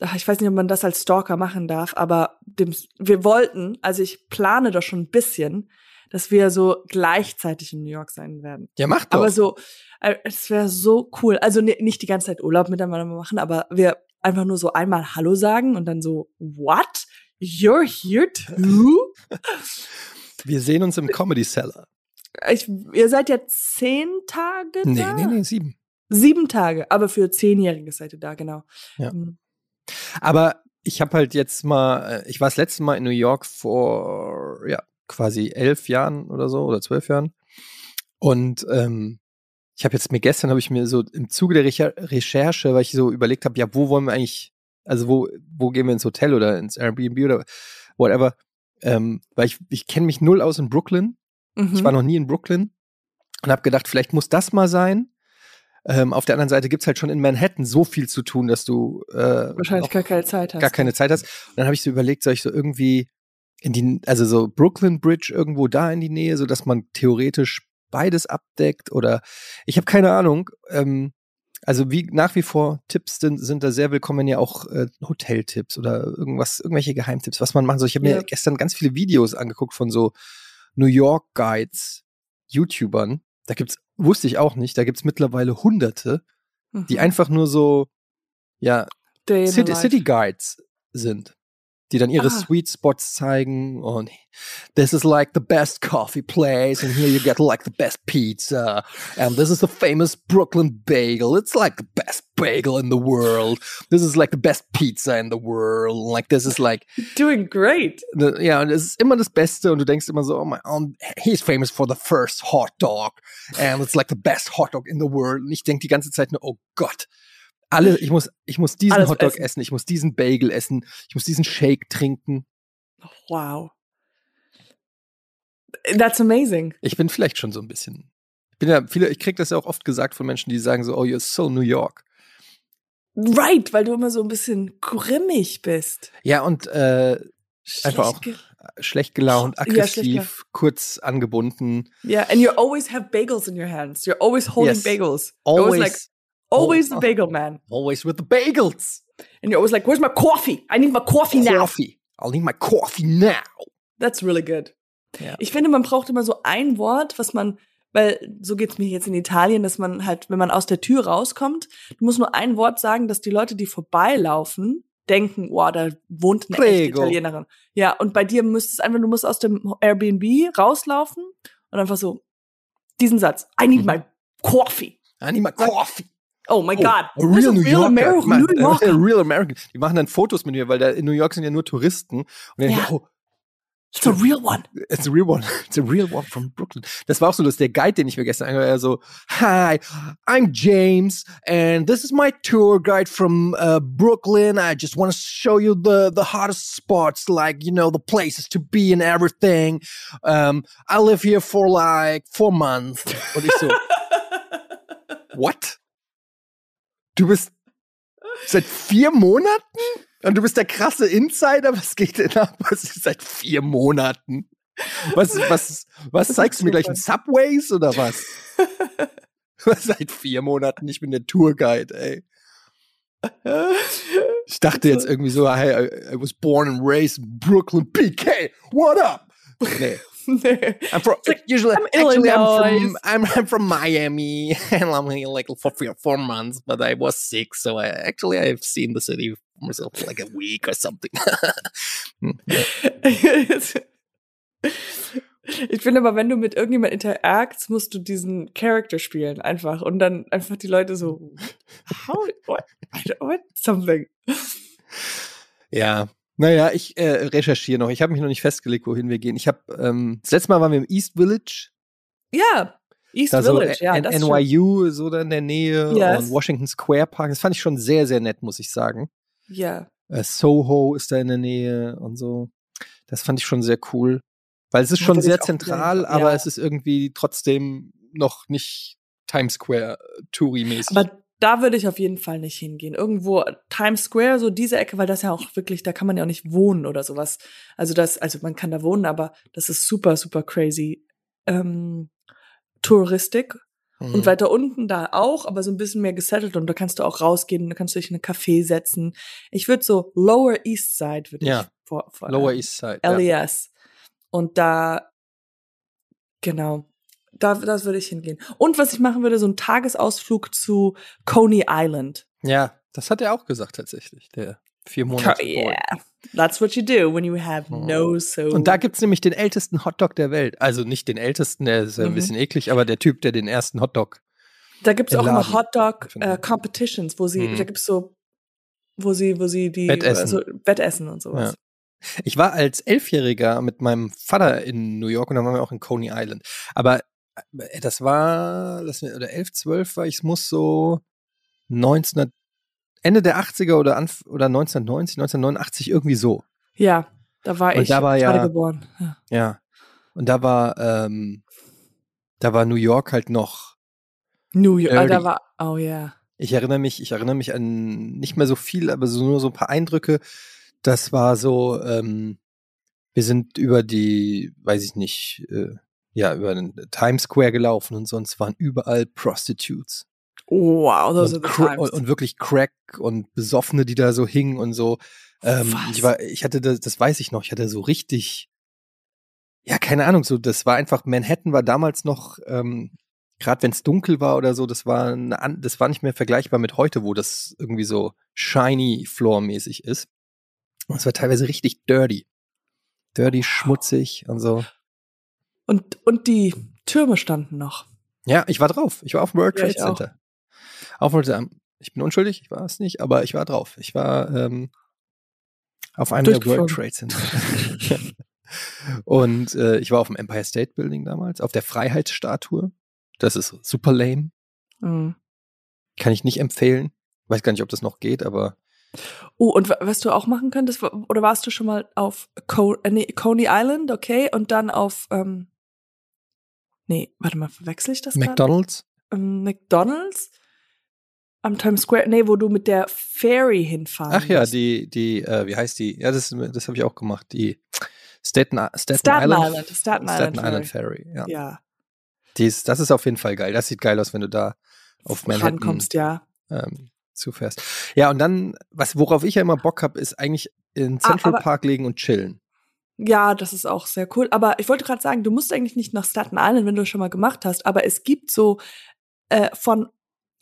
ach, ich weiß nicht, ob man das als Stalker machen darf, aber dem, wir wollten, also ich plane doch schon ein bisschen, dass wir so gleichzeitig in New York sein werden. Ja, mach doch. Aber so, äh, es wäre so cool. Also ni- nicht die ganze Zeit Urlaub miteinander machen, aber wir einfach nur so einmal Hallo sagen und dann so, what? You're here too? Wir sehen uns im Comedy Cellar. Ich, ihr seid ja zehn Tage Nee, da? nee, nee, sieben. Sieben Tage, aber für Zehnjährige seid ihr da, genau. Ja. Mhm. Aber ich habe halt jetzt mal, äh, ich war das letzte Mal in New York vor, ja, quasi elf Jahren oder so oder zwölf Jahren. Und ähm, ich habe jetzt mir gestern, habe ich mir so im Zuge der Recher Recherche, weil ich so überlegt habe, ja, wo wollen wir eigentlich Also wo, wo gehen wir ins Hotel oder ins Airbnb oder whatever. Ähm, weil ich, ich kenne mich null aus in Brooklyn. Mhm. Ich war noch nie in Brooklyn und habe gedacht, vielleicht muss das mal sein. Ähm, auf der anderen Seite gibt's halt schon in Manhattan so viel zu tun, dass du äh, Wahrscheinlich gar keine Zeit hast. gar keine Zeit hast. Und dann habe ich so überlegt, soll ich so irgendwie in die, also so Brooklyn Bridge irgendwo da in die Nähe, so dass man theoretisch beides abdeckt oder ich habe keine Ahnung. Ähm, also wie nach wie vor Tipps sind, sind da sehr willkommen, ja auch äh, Hoteltipps oder irgendwas, irgendwelche Geheimtipps, was man machen soll. Ich habe Ja. mir gestern ganz viele Videos angeguckt von so New York Guides, YouTubern. Da gibt's, wusste ich auch nicht, da gibt's mittlerweile Hunderte, die Mhm. einfach nur so, ja, City. City Guides sind, die dann ihre Ah. Sweet Spots zeigen und this is like the best coffee place and here you get like the best pizza and this is the famous Brooklyn bagel. It's like the best bagel in the world. This is like the best pizza in the world. Like this is like Doing great. Ne, Ja, und es ist immer das Beste und du denkst immer so, oh my, um, he's famous for the first hot dog and it's like the best hot dog in the world. Und ich denke die ganze Zeit nur, oh Gott, alle, ich muss, ich muss diesen Alles Hotdog essen. essen. ich muss diesen Bagel essen, ich muss diesen Shake trinken. Wow. That's amazing. Ich bin vielleicht schon so ein bisschen. Ich bin ja, viele, ich krieg das ja auch oft gesagt von Menschen, die sagen so, oh, you're so New York. Right, weil du immer so ein bisschen grimmig bist. Ja, und äh, Einfach auch ge- schlecht gelaunt, Ja, schlecht aggressiv, kurz angebunden. Yeah, and you always have bagels in your hands. You're always holding Yes. bagels. Always, always like always the Oh. bagel man. always with the bagels. And you're always like, "Where's my coffee? I need my coffee now." Coffee. I'll need my coffee now. That's really good. Ja. Ich finde, man braucht immer so ein Wort, was man, weil so geht's mir jetzt in Italien, dass man halt, wenn man aus der Tür rauskommt, du musst nur ein Wort sagen, dass die Leute, die vorbeilaufen, denken, wow, da wohnt eine Prego. Italienerin. Ja, und bei dir müsste es einfach, du musst aus dem Airbnb rauslaufen und einfach so diesen Satz. I need Mhm. my coffee. I need my coffee. Oh my Oh, God. a real New Yorker. American, Man, New Yorker. A real American. Die machen dann Fotos mit mir, weil da in New York sind ja nur Touristen. Und dann Ja. ich, oh, It's a real one. it's a real one. It's a real one from Brooklyn. Das war auch so lustig. Der Guide, den ich mir gestern angehört habe, so, Hi, I'm James and this is my tour guide from uh, Brooklyn. I just want to show you the, the hottest spots, like, you know, the places to be and everything. Um, I live here for like four months. Und ich so, what? Du bist seit vier Monaten? Und du bist der krasse Insider? Was geht denn ab? Was ist seit vier Monaten? Was, was, was Das zeigst du mir gleich in. Subways oder was? Was seit vier Monaten? Ich bin der Tourguide, ey. Ich dachte jetzt irgendwie so, hey, I, I was born and raised in Brooklyn, PK, what up? Nee. nee. I'm from like, usually I'm actually I'm Illinois. from I'm, I'm from Miami and I'm here like for three or four months, but I was sick, so I actually I've seen the city for myself for like a week or something. Hm, ja. Ich finde aber, wenn du mit irgendjemand interagst, musst du diesen Charakter spielen einfach und dann einfach die Leute so how what, what something. ja. Naja, ich äh, recherchiere noch. Ich habe mich noch nicht festgelegt, wohin wir gehen. Ich habe ähm, das letzte Mal waren wir im East Village, Ja, East da so Village, ja, N- das. NYU so da in der Nähe Yes. und Washington Square Park. Das fand ich schon sehr sehr nett, muss ich sagen. Ja, Äh, Soho ist da in der Nähe und so. Das fand ich schon sehr cool. Weil es ist Ja, schon sehr zentral, gerne, aber ja. es ist irgendwie trotzdem noch nicht Times Square äh, Touri-mäßig. aber da würde ich auf jeden Fall nicht hingehen. Irgendwo Times Square, so diese Ecke, weil das ja auch wirklich, da kann man ja auch nicht wohnen oder sowas. Also das, also man kann da wohnen, aber das ist super, super crazy. Ähm, Touristik Mhm. Und weiter unten da auch, aber so ein bisschen mehr gesettelt und da kannst du auch rausgehen, da kannst du dich in ein Café setzen. Ich würde so Lower East Side würde Ja. ich vor, vor Lower East Side. Ja. LES. Und da, genau, da, das würde ich hingehen. Und was ich machen würde, so ein Tagesausflug zu Coney Island. ja, das hat er auch gesagt tatsächlich, der vier Monate. Co- yeah. That's what you do when you have Oh. no so. Und da gibt's nämlich den ältesten Hotdog der Welt. Also nicht den ältesten, der ist ja ein Mhm. bisschen eklig, aber der Typ, der den ersten Hotdog. Da gibt's im auch immer Laden. Hotdog Finde äh, wo sie, Mhm. da gibt's so, wo sie, wo sie die Wettessen. Also, Wettessen und sowas. Ich war als Elfjähriger mit meinem Vater in New York und dann waren wir auch in Coney Island. Aber das war, lass oder elf, zwölf war ich, es muss so Ende der 80er oder, Anf oder 1990, 1989, irgendwie so. Ja, da war Und ich da war gerade ja- geboren. Ja. Ja. Und da war, ähm, da war New York halt noch. New York, ah, da war, oh ja. Ich erinnere mich, ich erinnere mich an nicht mehr so viel, aber so nur so ein paar Eindrücke. Das war so, ähm, wir sind über die, weiß ich nicht, äh, ja, über den Times Square gelaufen und sonst waren überall Prostitutes. Oh, wow, those und, are the times. und, wirklich Crack und Besoffene, die da so hingen und so. Ähm, ich war, ich hatte das, das weiß ich noch, ich hatte so richtig, ja, keine Ahnung, so, das war einfach, Manhattan war damals noch, ähm, gerade wenn es dunkel war oder so, das war, eine, das war nicht mehr vergleichbar mit heute, wo das irgendwie so shiny floor-mäßig ist. Und es war teilweise richtig dirty. Dirty, schmutzig und so. Und, und die Türme standen noch. Ja, ich war drauf. Ich war auf dem World Ja, Trade auch. Center. Auf World Trade Ich bin unschuldig, ich war es nicht, aber ich war drauf. Ich war ähm, auf einem der World Trade Center. Und äh, ich war auf dem Empire State Building damals, auf der Freiheitsstatue. Das ist super lame. Mhm. Kann ich nicht empfehlen. Weiß gar nicht, ob das noch geht, aber Oh, und wa- was du auch machen könntest, oder warst du schon mal auf Co äh, nee, Coney Island, okay, und dann auf, ähm, nee, warte mal, verwechsel ich das? McDonalds? ähm, McDonald's am Times Square, nee, wo du mit der Ferry hinfahren Ach ja, musst. die, die, äh, wie heißt die? Ja, das, das habe ich auch gemacht. Die Staten, Staten, Staten Island, Island, Staten Island Island Ferry. Ja. Ja, Die ist, das ist auf jeden Fall geil. Das sieht geil aus, wenn du da auf Manhattan rankommst, ja. ähm, zufährst. Ja, und dann, was, worauf ich ja immer Bock habe, ist eigentlich in Ah, Central aber- Park legen und chillen. Ja, das ist auch sehr cool. Aber ich wollte gerade sagen, du musst eigentlich nicht nach Staten Island, wenn du es schon mal gemacht hast. Aber es gibt so äh, von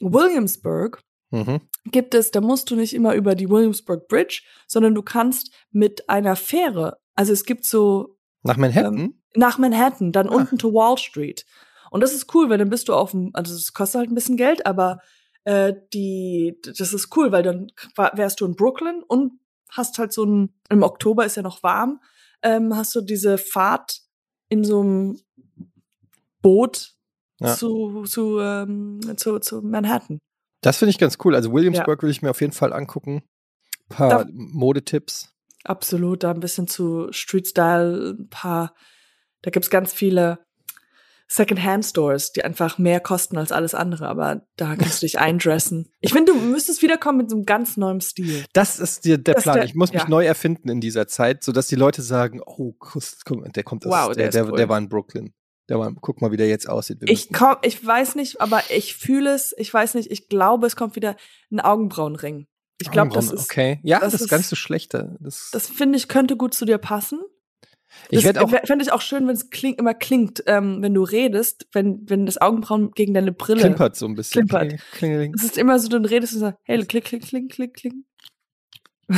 Williamsburg Mhm. gibt es, da musst du nicht immer über die Williamsburg Bridge, sondern du kannst mit einer Fähre, also es gibt so Nach Manhattan? Ähm, nach Manhattan, dann Ah. unten to Wall Street. Und das ist cool, weil dann bist du auf dem, also es kostet halt ein bisschen Geld, aber äh, die, das ist cool, weil dann wärst du in Brooklyn und hast halt so ein, im Oktober ist ja noch warm, ähm, hast du diese Fahrt in so einem Boot Ja. zu, zu, ähm, zu, zu Manhattan. Das finde ich ganz cool. Also Williamsburg will ich mir auf jeden Fall angucken. Ein paar Da- Modetipps. Absolut, da ein bisschen zu Street Style, ein paar, da gibt's ganz viele Secondhand-Stores, die einfach mehr kosten als alles andere, aber da kannst du dich eindressen. Ich finde, du müsstest wiederkommen mit so einem ganz neuen Stil. Das ist der, der Das Plan. der- ich muss mich ja. neu erfinden in dieser Zeit, sodass die Leute sagen, oh, der kommt aus, Wow, der, der cool. der war in Brooklyn. Der war, guck mal, wie der jetzt aussieht. Wir Ich komm, ich weiß nicht, aber ich fühle es, ich weiß nicht, ich glaube, es kommt wieder ein Augenbrauenring. Ich glaube, das ist, Okay. Ja, das das, ist nicht so schlecht. Das, das finde ich, könnte gut zu dir passen. Ich werde auch. Fände ich auch schön, wenn es kling, immer klingt, ähm, wenn du redest, wenn, wenn das Augenbrauen gegen deine Brille Klimpert so ein bisschen. Klimpert. Kling-. Es ist immer so, du redest und sagst, hey, klick, klick, klick, klick, klick.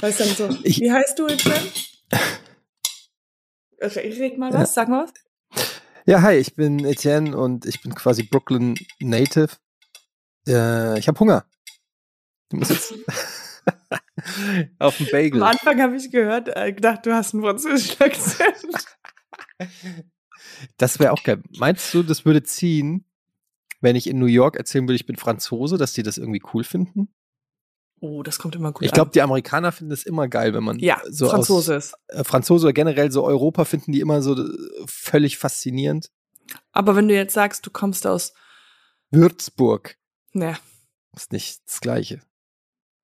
Weißt dann so, Ich- wie heißt du jetzt denn? Red mal was, sag mal was. Ja, hi, ich bin Etienne und ich bin quasi Brooklyn Native. Äh, ich habe Hunger. Du musst jetzt auf den Bagel. Am Anfang habe ich gehört, äh, gedacht, du hast einen französischen Akzent. Das wäre auch geil. Meinst du, das würde ziehen, wenn ich in New York erzählen würde, ich bin Franzose, dass die das irgendwie cool finden? Oh, das kommt immer gut ich glaube, die Amerikaner finden es immer geil, wenn man an. Ja, so Franzose aus ist. äh, Franzose oder generell so Europa finden die immer so äh, völlig faszinierend. Aber wenn du jetzt sagst, du kommst aus, Würzburg ne, ist nicht das Gleiche.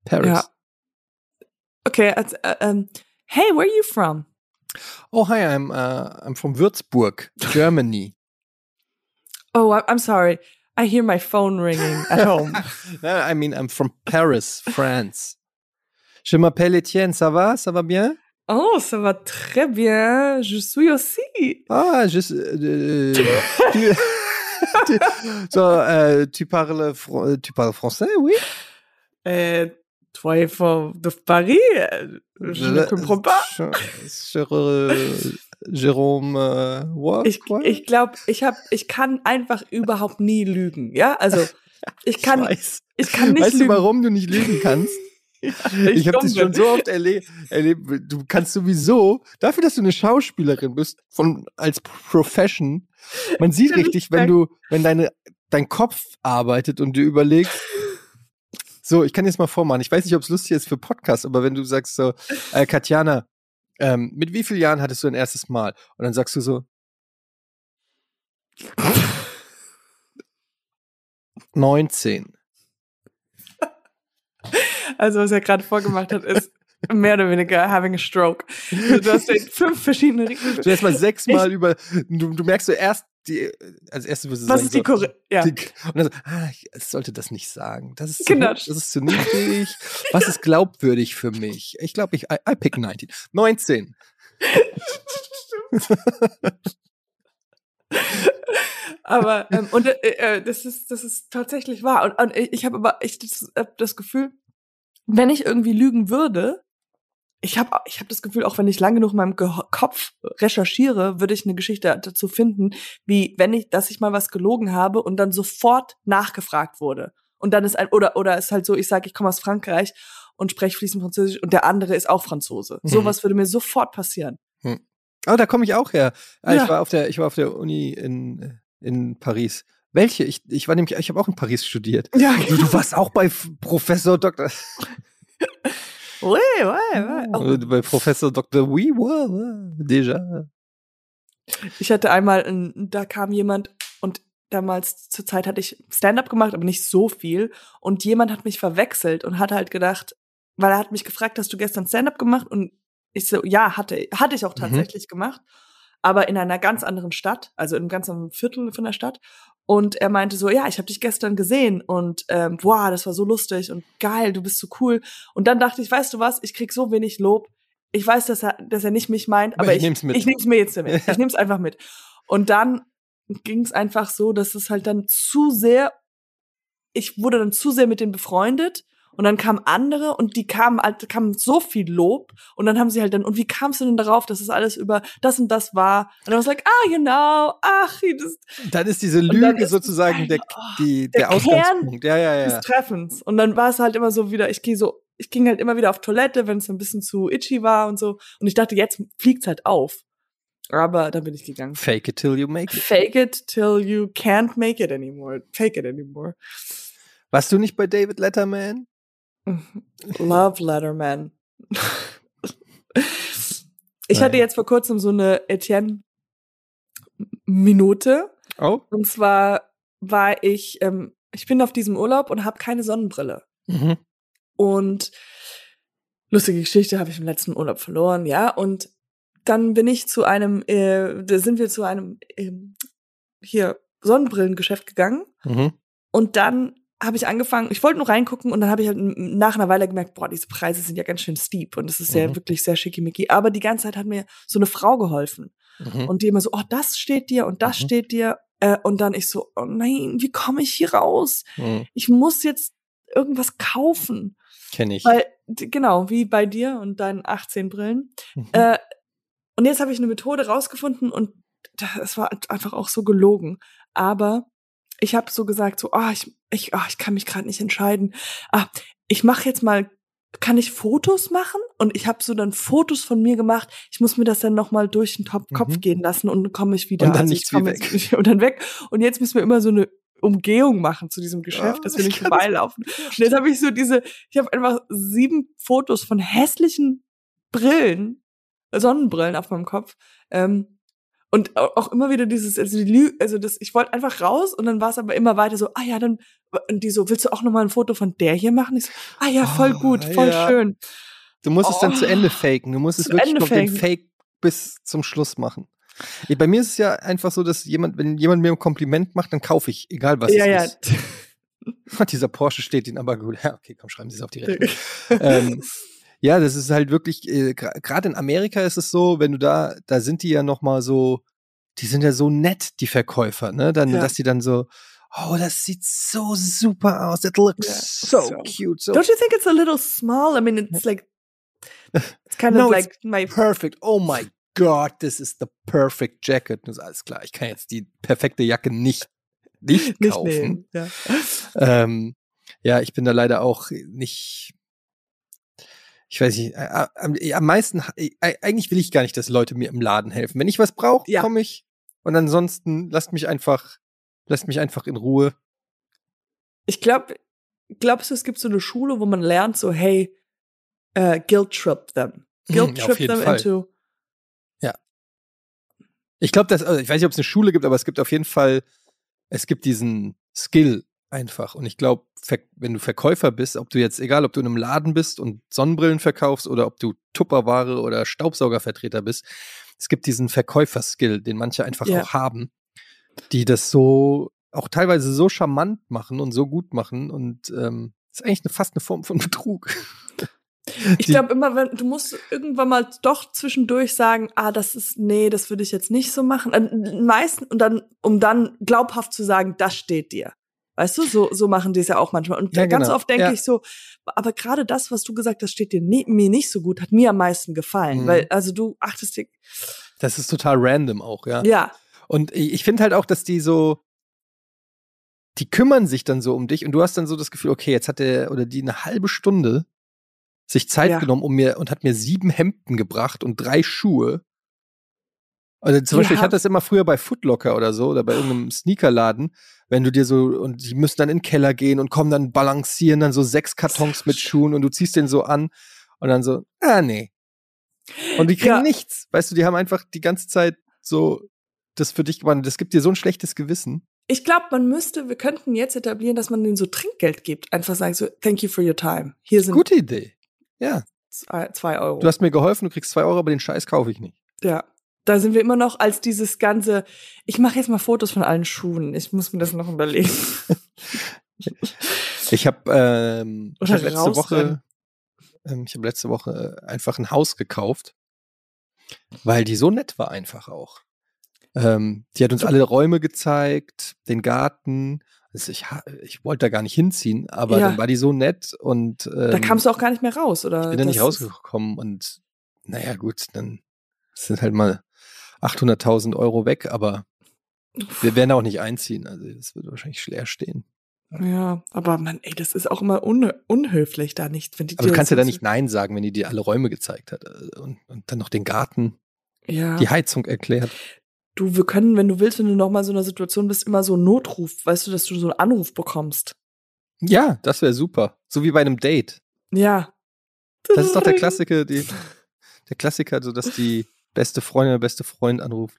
Paris. Ja. Okay, als, äh, ähm, hey, where are you from? Oh, hi, I'm, uh, I'm from Würzburg, Germany. Oh, I- I'm sorry. I hear my phone ringing at home. No, I mean, I'm from Paris, France. Je m'appelle Etienne, ça va? Ça va bien? Oh, ça va très bien. Je suis aussi. Ah, je, euh, tu, tu, so, euh, tu, parles, fr- tu parles français, oui? Euh, toi de Paris? Euh, Je ne comprends pas. Je- Sur, euh, what? Ich, What? ich glaube, ich hab, ich kann einfach überhaupt nie lügen. Ja, also ich kann, ich, weiß. kann nicht weißt lügen. du, warum du nicht lügen kannst? ich Ich habe das schon so oft erle erlebt. Du kannst sowieso, dafür, dass du eine Schauspielerin bist, von, als Profession, man sieht Ja, richtig, wenn du, wenn deine, dein Kopf arbeitet und du überlegst, So, ich kann jetzt mal vormachen. Ich weiß nicht, ob es lustig ist für Podcast, aber wenn du sagst so, äh, Katjana, ähm, mit wie vielen Jahren hattest du dein erstes Mal? Und dann sagst du so, 19. Also, was er gerade vorgemacht hat, ist mehr oder weniger having a stroke. Du hast fünf verschiedene Regeln. Du erst mal sechsmal über, du, du merkst so erst die, als erstes wirst du Was sagen, ist die so, ja. die, und dann so, ah, ich sollte das nicht sagen. Das ist, Genau. zu, das ist zu niedrig. Was ist glaubwürdig für mich? Ich glaube, ich, I, I pick 19. 19. Aber ähm, und äh, äh, das ist das ist tatsächlich wahr. Und, und ich habe aber echt das, äh, das Gefühl, wenn ich irgendwie lügen würde, ich habe ich hab das Gefühl, auch wenn ich lang genug in meinem Ge Kopf recherchiere, würde ich eine Geschichte dazu finden, wie wenn ich, dass ich mal was gelogen habe und dann sofort nachgefragt wurde. Und dann ist ein, oder, oder ist halt so, ich sage, ich komme aus Frankreich und spreche fließend Französisch und der andere ist auch Franzose. Mhm. Sowas würde mir sofort passieren. Oh, da komme ich auch her. Ah, Ja. Ich war auf der, ich war auf der Uni in, in Paris. Welche? Ich, ich war nämlich, ich habe auch in Paris studiert. Ja, Du, du warst auch bei Professor Dr. Ouais, ouais, ouais. Oh, Äh, bei Professor Dr. Oui, ouais, ouais, déjà. Ich hatte einmal, ein, da kam jemand und damals zur Zeit hatte ich Stand-up gemacht, aber nicht so viel. Und jemand hat mich verwechselt und hat halt gedacht, weil er hat mich gefragt, hast du gestern Stand-up gemacht? Und ich so, ja, hatte, hatte ich auch Mhm. tatsächlich gemacht, aber in einer ganz anderen Stadt, also in einem ganz anderen Viertel von der Stadt. Und er meinte so, ja, ich habe dich gestern gesehen und ähm, wow, das war so lustig und geil, du bist so cool. Und dann dachte ich, weißt du was, ich krieg so wenig Lob. Ich weiß, dass er, dass er nicht mich meint, Aber aber, ich ich, nehm's mit. ich nehm's mir jetzt mit. Ich nehm's einfach mit. Und dann ging es einfach so, dass es halt dann zu sehr, ich wurde dann zu sehr mit denen befreundet und dann kamen andere und die kamen halt, kamen so viel Lob und dann haben sie halt dann, und wie kamst du denn darauf, dass es alles über das und das war? Und dann war es like, ah, genau, ach, das Dann ist diese Lüge ist- sozusagen der, die, der der, Ausgangspunkt. Ja, ja, ja. des Treffens. Und dann war es halt immer so wieder, ich gehe so, ich ging halt immer wieder auf Toilette, wenn es ein bisschen zu itchy war und so. Und ich dachte, jetzt fliegt's halt auf. Aber dann bin ich gegangen. Fake it till you make it. Fake it till you can't make it anymore. Fake it anymore. Warst du nicht bei David Letterman? Love Letterman. Ich hatte jetzt vor kurzem so eine Etienne-Minute. Oh. Und zwar war ich, ähm, ich bin auf diesem Urlaub und habe keine Sonnenbrille. Mhm. Und lustige Geschichte habe ich im letzten Urlaub verloren, ja. Und dann bin ich zu einem, äh, da sind wir zu einem ähm, hier Sonnenbrillengeschäft gegangen. Mhm. Und dann habe ich angefangen, ich wollte nur reingucken und dann habe ich halt nach einer Weile gemerkt, boah, diese Preise sind ja ganz schön steep und es ist ja Mhm. wirklich sehr schickimicki. Aber die ganze Zeit hat mir so eine Frau geholfen Mhm. und die immer so, oh, das steht dir und das Mhm. steht dir. Äh, und dann ich so, oh nein, wie komme ich hier raus? Mhm. Ich muss jetzt irgendwas kaufen. Kenn ich. Weil, genau, wie bei dir und deinen 18 Brillen. Mhm. Äh, und jetzt habe ich eine Methode rausgefunden und es war einfach auch so gelogen. Aber ich habe so gesagt, so, ah, ich, ich, ah, ich kann mich gerade nicht entscheiden. Ah, ich mache jetzt mal, kann ich Fotos machen? Und ich habe so dann Fotos von mir gemacht. Ich muss mir das dann noch mal durch den Top Kopf Mhm. gehen lassen und dann komme ich wieder. Und dann Also ich nichts wie komm weg. jetzt- Und dann weg. Und jetzt müssen wir immer so eine Umgehung machen zu diesem Geschäft, Ah, dass wir ich nicht vorbeilaufen. Und jetzt habe ich so diese, ich habe einfach sieben Fotos von hässlichen Brillen, Sonnenbrillen auf meinem Kopf. Ähm, und au- auch immer wieder dieses, also die Lü also das, ich wollte einfach raus und dann war es aber immer weiter so, ah ja, dann, und die so, willst du auch noch mal ein Foto von der hier machen? Ich so, ah ja, voll Oh, gut, voll ja. schön. Du musst es dann zu Oh. Ende faken. Du musst es Zu wirklich Ende noch den. Fake bis zum Schluss machen. Bei mir ist es ja einfach so, dass jemand, wenn jemand mir ein Kompliment macht, dann kaufe ich, egal was ja, es ja. ist. Dieser Porsche steht ihnen aber gut. Ja, okay, komm, schreiben Sie es auf die Rechnung. ähm, ja, das ist halt wirklich, äh, gerade in Amerika ist es so, wenn du da, da sind die ja noch mal so, die sind ja so nett, die Verkäufer, ne? Dann, Ja. dass die dann so, oh, das sieht so super aus, it looks Ja, so, so. cute, so Don't you think it's a little small? I mean, it's like, it's kind No, of like my, perfect. Oh my God, this is the perfect jacket. Das ist alles klar. Ich kann jetzt die perfekte Jacke nicht, nicht nicht kaufen. nehmen. Ja. Ähm, ja, ich bin da leider auch nicht. Ich weiß nicht, äh, am, äh, am meisten, äh, eigentlich will ich gar nicht, dass Leute mir im Laden helfen. Wenn ich was brauche, Ja. komme ich. Und ansonsten lasst mich einfach, lasst mich einfach in Ruhe. Ich glaube, glaubst du, es gibt so eine Schule, wo man lernt, so, hey, uh, guilt trip them. Guilt Ja, auf trip jeden them Fall. into. Ich glaube, dass, also ich weiß nicht, ob es eine Schule gibt, aber es gibt auf jeden Fall, es gibt diesen Skill einfach. Und ich glaube, wenn du Verkäufer bist, ob du jetzt, egal ob du in einem Laden bist und Sonnenbrillen verkaufst oder ob du Tupperware oder Staubsaugervertreter bist, es gibt diesen Verkäuferskill, den manche einfach Ja. auch haben, die das so, auch teilweise so charmant machen und so gut machen. Und ähm, ist eigentlich eine, fast eine Form von Betrug. Ich glaube immer, wenn du musst irgendwann mal doch zwischendurch sagen, ah, das ist, nee, das würde ich jetzt nicht so machen. Äh, Meisten, und dann, um dann glaubhaft zu sagen, das steht dir. Weißt du, so, so machen die es ja auch manchmal. Und Ja, ganz genau. oft denke Ja. ich so, aber gerade das, was du gesagt hast, steht dir nie, mir nicht so gut, hat mir am meisten gefallen. Mhm. Weil, also du achtest dir, Das ist total random auch, ja. ja, Und ich finde halt auch, dass die so, die kümmern sich dann so um dich und du hast dann so das Gefühl, okay, jetzt hat der oder die eine halbe Stunde sich Zeit Ja. genommen um mir und hat mir sieben Hemden gebracht und drei Schuhe. Also zum Beispiel, ich hatte das immer früher bei Footlocker oder so oder bei irgendeinem Sneakerladen, wenn du dir so, und die müssen dann in den Keller gehen und kommen dann balancieren dann so sechs Kartons mit Schuhen und du ziehst den so an und dann so, ah nee. Und die kriegen Ja. nichts. Weißt du, die haben einfach die ganze Zeit so das für dich gemacht. Das gibt dir so ein schlechtes Gewissen. Ich glaube, man müsste, wir könnten jetzt etablieren, dass man denen so Trinkgeld gibt. Einfach sagen so, thank you for your time. Hier sind Gute Idee. Ja. zwei, zwei Euro. Du hast mir geholfen, du kriegst zwei Euro, aber den Scheiß kaufe ich nicht. ja. Da sind wir immer noch als dieses ganze, ich mache jetzt mal Fotos von allen Schuhen. Ich muss mir das noch überlegen. Ich habe ähm, ich Oder hab letzte. Woche, ähm, ich habe letzte Woche einfach ein Haus gekauft, weil die so nett war einfach auch. Ähm, die hat uns alle Räume gezeigt, den Garten. Also ich, ich wollte da gar nicht hinziehen, aber Ja. dann war die so nett und ähm, da kamst du auch gar nicht mehr raus, oder? ich bin da nicht rausgekommen und naja gut, dann sind halt mal 800.000 Euro weg, aber wir werden auch nicht einziehen, also das wird wahrscheinlich leer stehen. Ja, aber man, ey, das ist auch immer un unhöflich da nicht, wenn die Aber du kannst so- ja da nicht Nein sagen, wenn die dir alle Räume gezeigt hat äh, und, und dann noch den Garten, Ja. die Heizung erklärt. Du, wir können, wenn du willst, wenn du noch mal in so einer Situation bist, immer so einen Notruf, weißt du, dass du so einen Anruf bekommst. Ja, das wäre super. So wie bei einem Date. Ja. Das ist doch der Klassiker, die, der Klassiker, so dass die beste Freundin, der beste Freund anruft.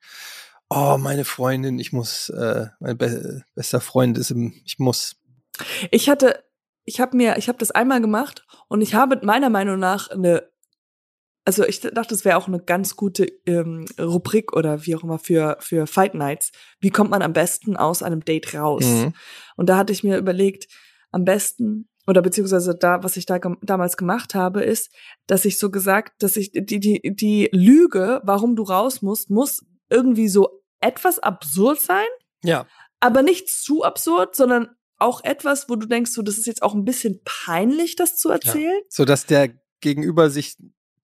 Oh, meine Freundin, ich muss, äh, mein be bester Freund ist im, ich muss. Ich hatte, ich habe mir, ich habe das einmal gemacht und ich habe meiner Meinung nach eine, also ich dachte, das wäre auch eine ganz gute ähm, Rubrik oder wie auch immer für für Fight Nights. Wie kommt man am besten aus einem Date raus? Mhm. Und da hatte ich mir überlegt, am besten oder beziehungsweise da, was ich da damals gemacht habe, ist, dass ich so gesagt, dass ich die die die Lüge, warum du raus musst, muss irgendwie so etwas absurd sein Ja. aber nicht zu absurd, sondern auch etwas, wo du denkst, so, das ist jetzt auch ein bisschen peinlich, das zu erzählen. So dass der Gegenüber sich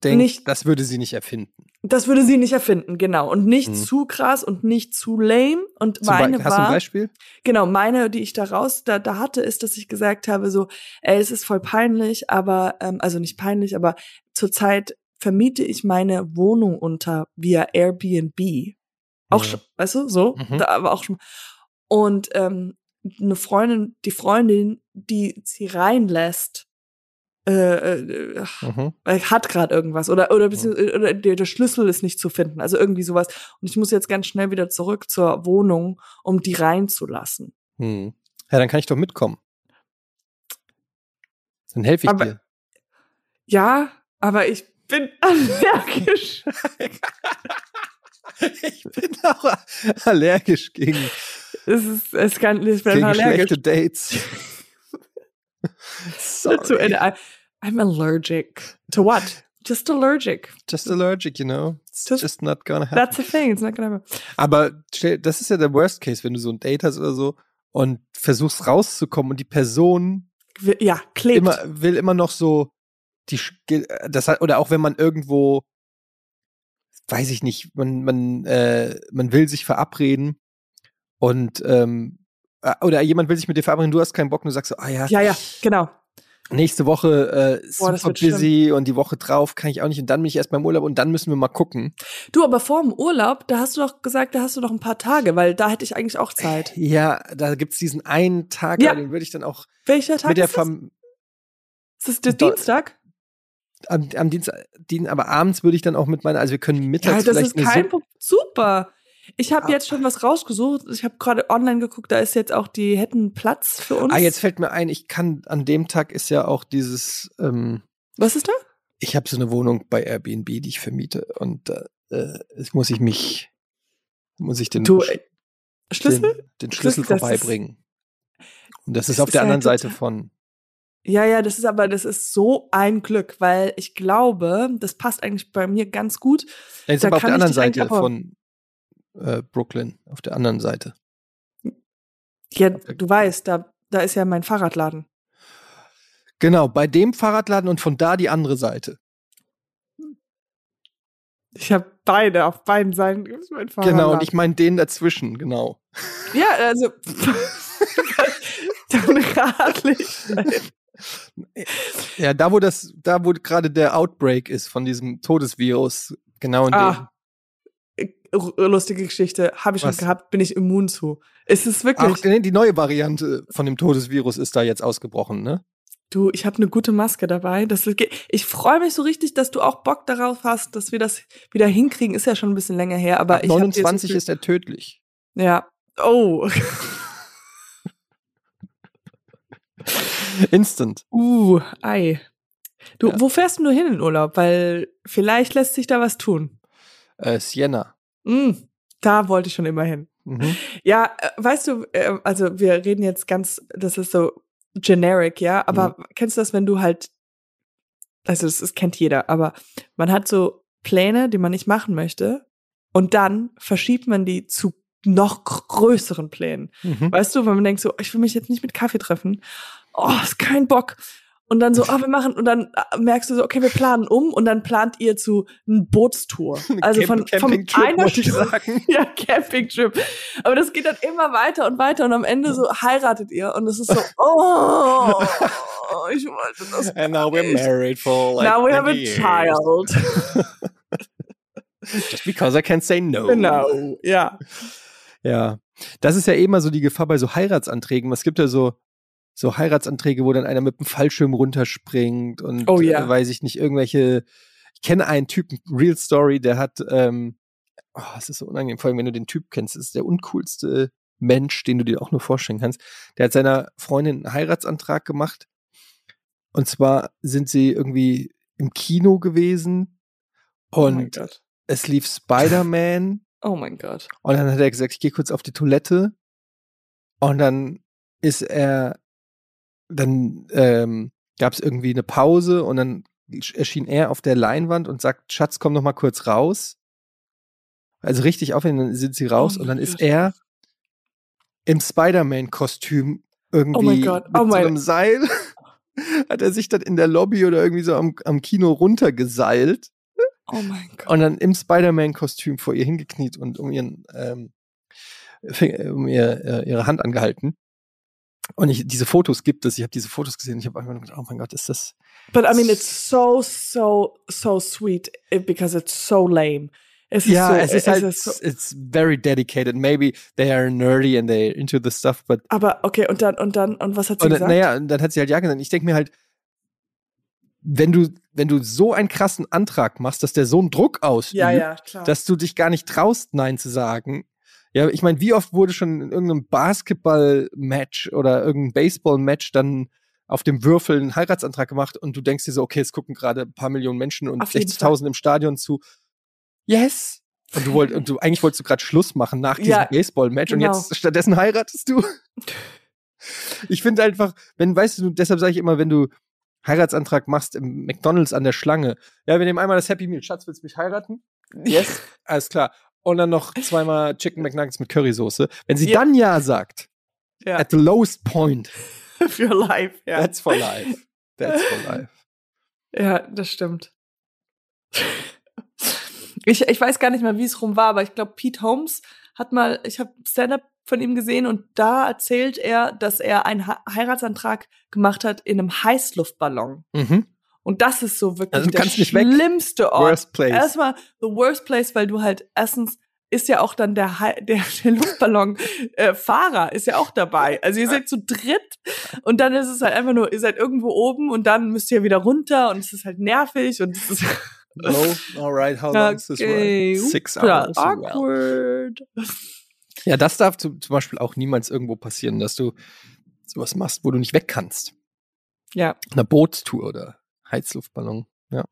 denkt, Nicht- das würde sie nicht erfinden. Das würde sie nicht erfinden, genau. Und nicht Mhm. zu krass und nicht zu lame. Und Zum Be- meine Hast du ein war, Beispiel? genau, meine, die ich da raus, da, da hatte, ist, dass ich gesagt habe, so, ey, es ist voll peinlich, aber, ähm, also nicht peinlich, aber zurzeit vermiete ich meine Wohnung unter via Airbnb. Auch schon, weißt du, so, Mhm. da aber auch schon. Und ähm, eine Freundin, die Freundin, die sie reinlässt, äh, äh, Mhm. äh, hat gerade irgendwas oder oder, beziehungsweise- oder der, der Schlüssel ist nicht zu finden, also irgendwie sowas. Und ich muss jetzt ganz schnell wieder zurück zur Wohnung, um die reinzulassen. Hm. Ja, dann kann ich doch mitkommen. Dann helfe ich Aber- dir. Ja, aber ich bin allergisch. Ich bin auch allergisch gegen, Es ist, es kann, ich bin gegen allergisch schlechte Dates. Sorry. I'm allergic to what? Just allergic. Just allergic, you know? It's Just- just not gonna happen. That's the thing. It's not gonna happen. Aber das ist ja der Worst Case, wenn du so ein Date hast oder so und versuchst rauszukommen und die Person Ja, klebt. immer, will immer noch so die, das oder auch wenn man irgendwo, weiß ich nicht, man, man, äh, man will sich verabreden und, ähm, äh, oder jemand will sich mit dir verabreden, du hast keinen Bock und du sagst so, ah ja, ja, ja, genau. Nächste Woche äh, Boah, super wird schlimm. busy und die Woche drauf kann ich auch nicht und dann bin ich erst beim Urlaub und dann müssen wir mal gucken. Du, aber vor dem Urlaub, da hast du doch gesagt, da hast du noch ein paar Tage, weil da hätte ich eigentlich auch Zeit. Ja, da gibt's diesen einen Tag, Ja. den würde ich dann auch Welcher Tag mit der ist das? Fam Ist das der Do- Dienstag? am, am Dienstag, Dien, aber abends würde ich dann auch mit meiner, also wir können Ja, mittags das vielleicht ist kein Suppe-. Super. Ich habe Ah. jetzt schon was rausgesucht. Ich habe gerade online geguckt, da ist jetzt auch, die hätten Platz für uns. Ah, jetzt fällt mir ein, ich kann an dem Tag ist ja auch dieses, ähm, Was ist da? ich habe so eine Wohnung bei Airbnb, die ich vermiete und äh, äh, jetzt muss ich mich, muss ich den, Du, äh, Schlüssel? den, den Schlüssel das ist- vorbeibringen. Und das, das ist auf ist der anderen Seite von. Ja, ja, das ist aber, das ist so ein Glück, weil ich glaube, das passt eigentlich bei mir ganz gut. Das ist Da aber auf kann der anderen Seite von äh, Brooklyn, auf der anderen Seite. Ja, du weißt, da, da ist ja mein Fahrradladen. Genau, bei dem Fahrradladen und von da die andere Seite. Ich habe beide, auf beiden Seiten gibt's mein Fahrradladen. Genau, und ich meine den dazwischen, genau. Ja, also. dann radlich. Ja, da wo das, da wo gerade der Outbreak ist von diesem Todesvirus, genau in Ah, lustige Geschichte. Habe ich schon Was? gehabt, bin ich immun zu. Ist es wirklich? Ach, nee, die neue Variante von dem Todesvirus ist da jetzt ausgebrochen, ne? Du, ich habe eine gute Maske dabei. Das geht. Ich freue mich so richtig, dass du auch Bock darauf hast, dass wir das wieder hinkriegen. Ist ja schon ein bisschen länger her, aber Ab ich hab dir 29 so viel- ist er tödlich. Ja. Oh. Instant. Uh, ei. Du, Ja. wo fährst du hin in Urlaub? Weil vielleicht lässt sich da was tun. Äh, Sienna. Mm, da wollte ich schon immer hin. Mhm. Ja, äh, weißt du, äh, also wir reden jetzt ganz, das ist so generic, ja, aber kennst du das, wenn du halt, also das, das kennt jeder, aber man hat so Pläne, die man nicht machen möchte und dann verschiebt man die zu noch größeren Plänen. Mhm. Weißt du, wenn man denkt so, ich will mich jetzt nicht mit Kaffee treffen. Oh, ist kein Bock. Und dann so, ah, wir machen, und dann äh, merkst du so, okay, wir planen um und dann plant ihr zu eine Bootstour. Also von, von einer wollte ich sagen. ja, Campingtrip. Aber das geht dann immer weiter und weiter und am Ende so heiratet ihr und es ist so, oh, ich wollte das. And now we're married for like Now we have a 20 years. child. Just because I can't say no. Genau, ja. Ja. Das ist ja eh immer so die Gefahr bei so Heiratsanträgen. Es gibt ja so, so Heiratsanträge, wo dann einer mit dem Fallschirm runterspringt und Oh ja. äh, weiß ich nicht, irgendwelche. Ich kenne einen Typen, Real Story, der hat, ähm, oh, es ist so unangenehm, vor allem wenn du den Typ kennst, ist der uncoolste Mensch, den du dir auch nur vorstellen kannst. Der hat seiner Freundin einen Heiratsantrag gemacht. Und zwar sind sie irgendwie im Kino gewesen oh und Gott. es lief Spider-Man. Oh mein Gott. Und dann hat er gesagt, ich gehe kurz auf die Toilette. Und dann ist er, dann ähm, gab es irgendwie eine Pause und dann erschien er auf der Leinwand und sagt, Schatz, komm noch mal kurz raus. Also richtig aufhören, dann sind sie raus Oh und dann ist er im Spider-Man-Kostüm irgendwie Oh Gott, mit oh so einem Seil hat er sich dann in der Lobby oder irgendwie so am, am Kino runtergeseilt Oh mein Gott. und dann im Spider-Man-Kostüm vor ihr hingekniet und um ihren ähm, um ihr, äh, ihre Hand angehalten. Und ich, diese Fotos gibt es, ich habe diese Fotos gesehen, ich habe einfach nur gedacht, oh mein Gott, ist das. But I mean, it's so, so, so sweet eh, because it's so lame. Es ist ja, so, es ist halt, ist so, it's very dedicated. Maybe they are nerdy and they're into the stuff, but aber okay, und dann, und dann, und was hat sie Und, gesagt? naja, und dann hat sie halt ja gesagt. Ich denke mir halt, wenn du, wenn du so einen krassen Antrag machst, dass der so einen Druck ausübt, ja, ja, dass du dich gar nicht traust, Nein zu sagen. Ja, ich meine, wie oft wurde schon in irgendeinem Basketball-Match oder irgendeinem Baseball-Match dann auf dem Würfel ein Heiratsantrag gemacht und du denkst dir so, okay, es gucken gerade ein paar Millionen Menschen und Auf jeden 60.000 im Stadion zu. Yes! Und du wolltest, und du, eigentlich wolltest du gerade Schluss machen nach diesem Ja, Baseball-Match und genau. jetzt stattdessen heiratest du. Ich finde einfach, wenn, weißt du, deshalb sage ich immer, wenn du Heiratsantrag machst im McDonalds an der Schlange, ja, wir nehmen einmal das Happy Meal. Schatz, willst du mich heiraten? Yes. Alles klar. Und dann noch zweimal Chicken McNuggets mit Currysoße. Wenn sie Ja. dann Ja sagt, ja, at the lowest point, für life, ja. that's for life. That's for life. Ja, das stimmt. Ich, ich weiß gar nicht mehr, wie es rum war, aber ich glaube, Pete Holmes hat mal, ich habe Stand-up von ihm gesehen und da erzählt er, dass er einen Heiratsantrag gemacht hat in einem Heißluftballon. Mhm. Und das ist so wirklich Also, der nicht weg. schlimmste Ort. Worst place. Erstmal the worst place, weil du halt erstens ist ja auch dann der, der, der Luftballon-Fahrer ist ja auch dabei. Also ihr seid zu dritt und dann ist es halt einfach nur, ihr seid irgendwo oben und dann müsst ihr wieder runter und es ist halt nervig und es ist Oh, alright, how long is this okay. ride? Six Ja, hours. Well. awkward. Ja, das darf zu, zum Beispiel auch niemals irgendwo passieren, dass du sowas machst, wo du nicht weg kannst. Ja. Eine Bootstour oder Heizluftballon. Ja.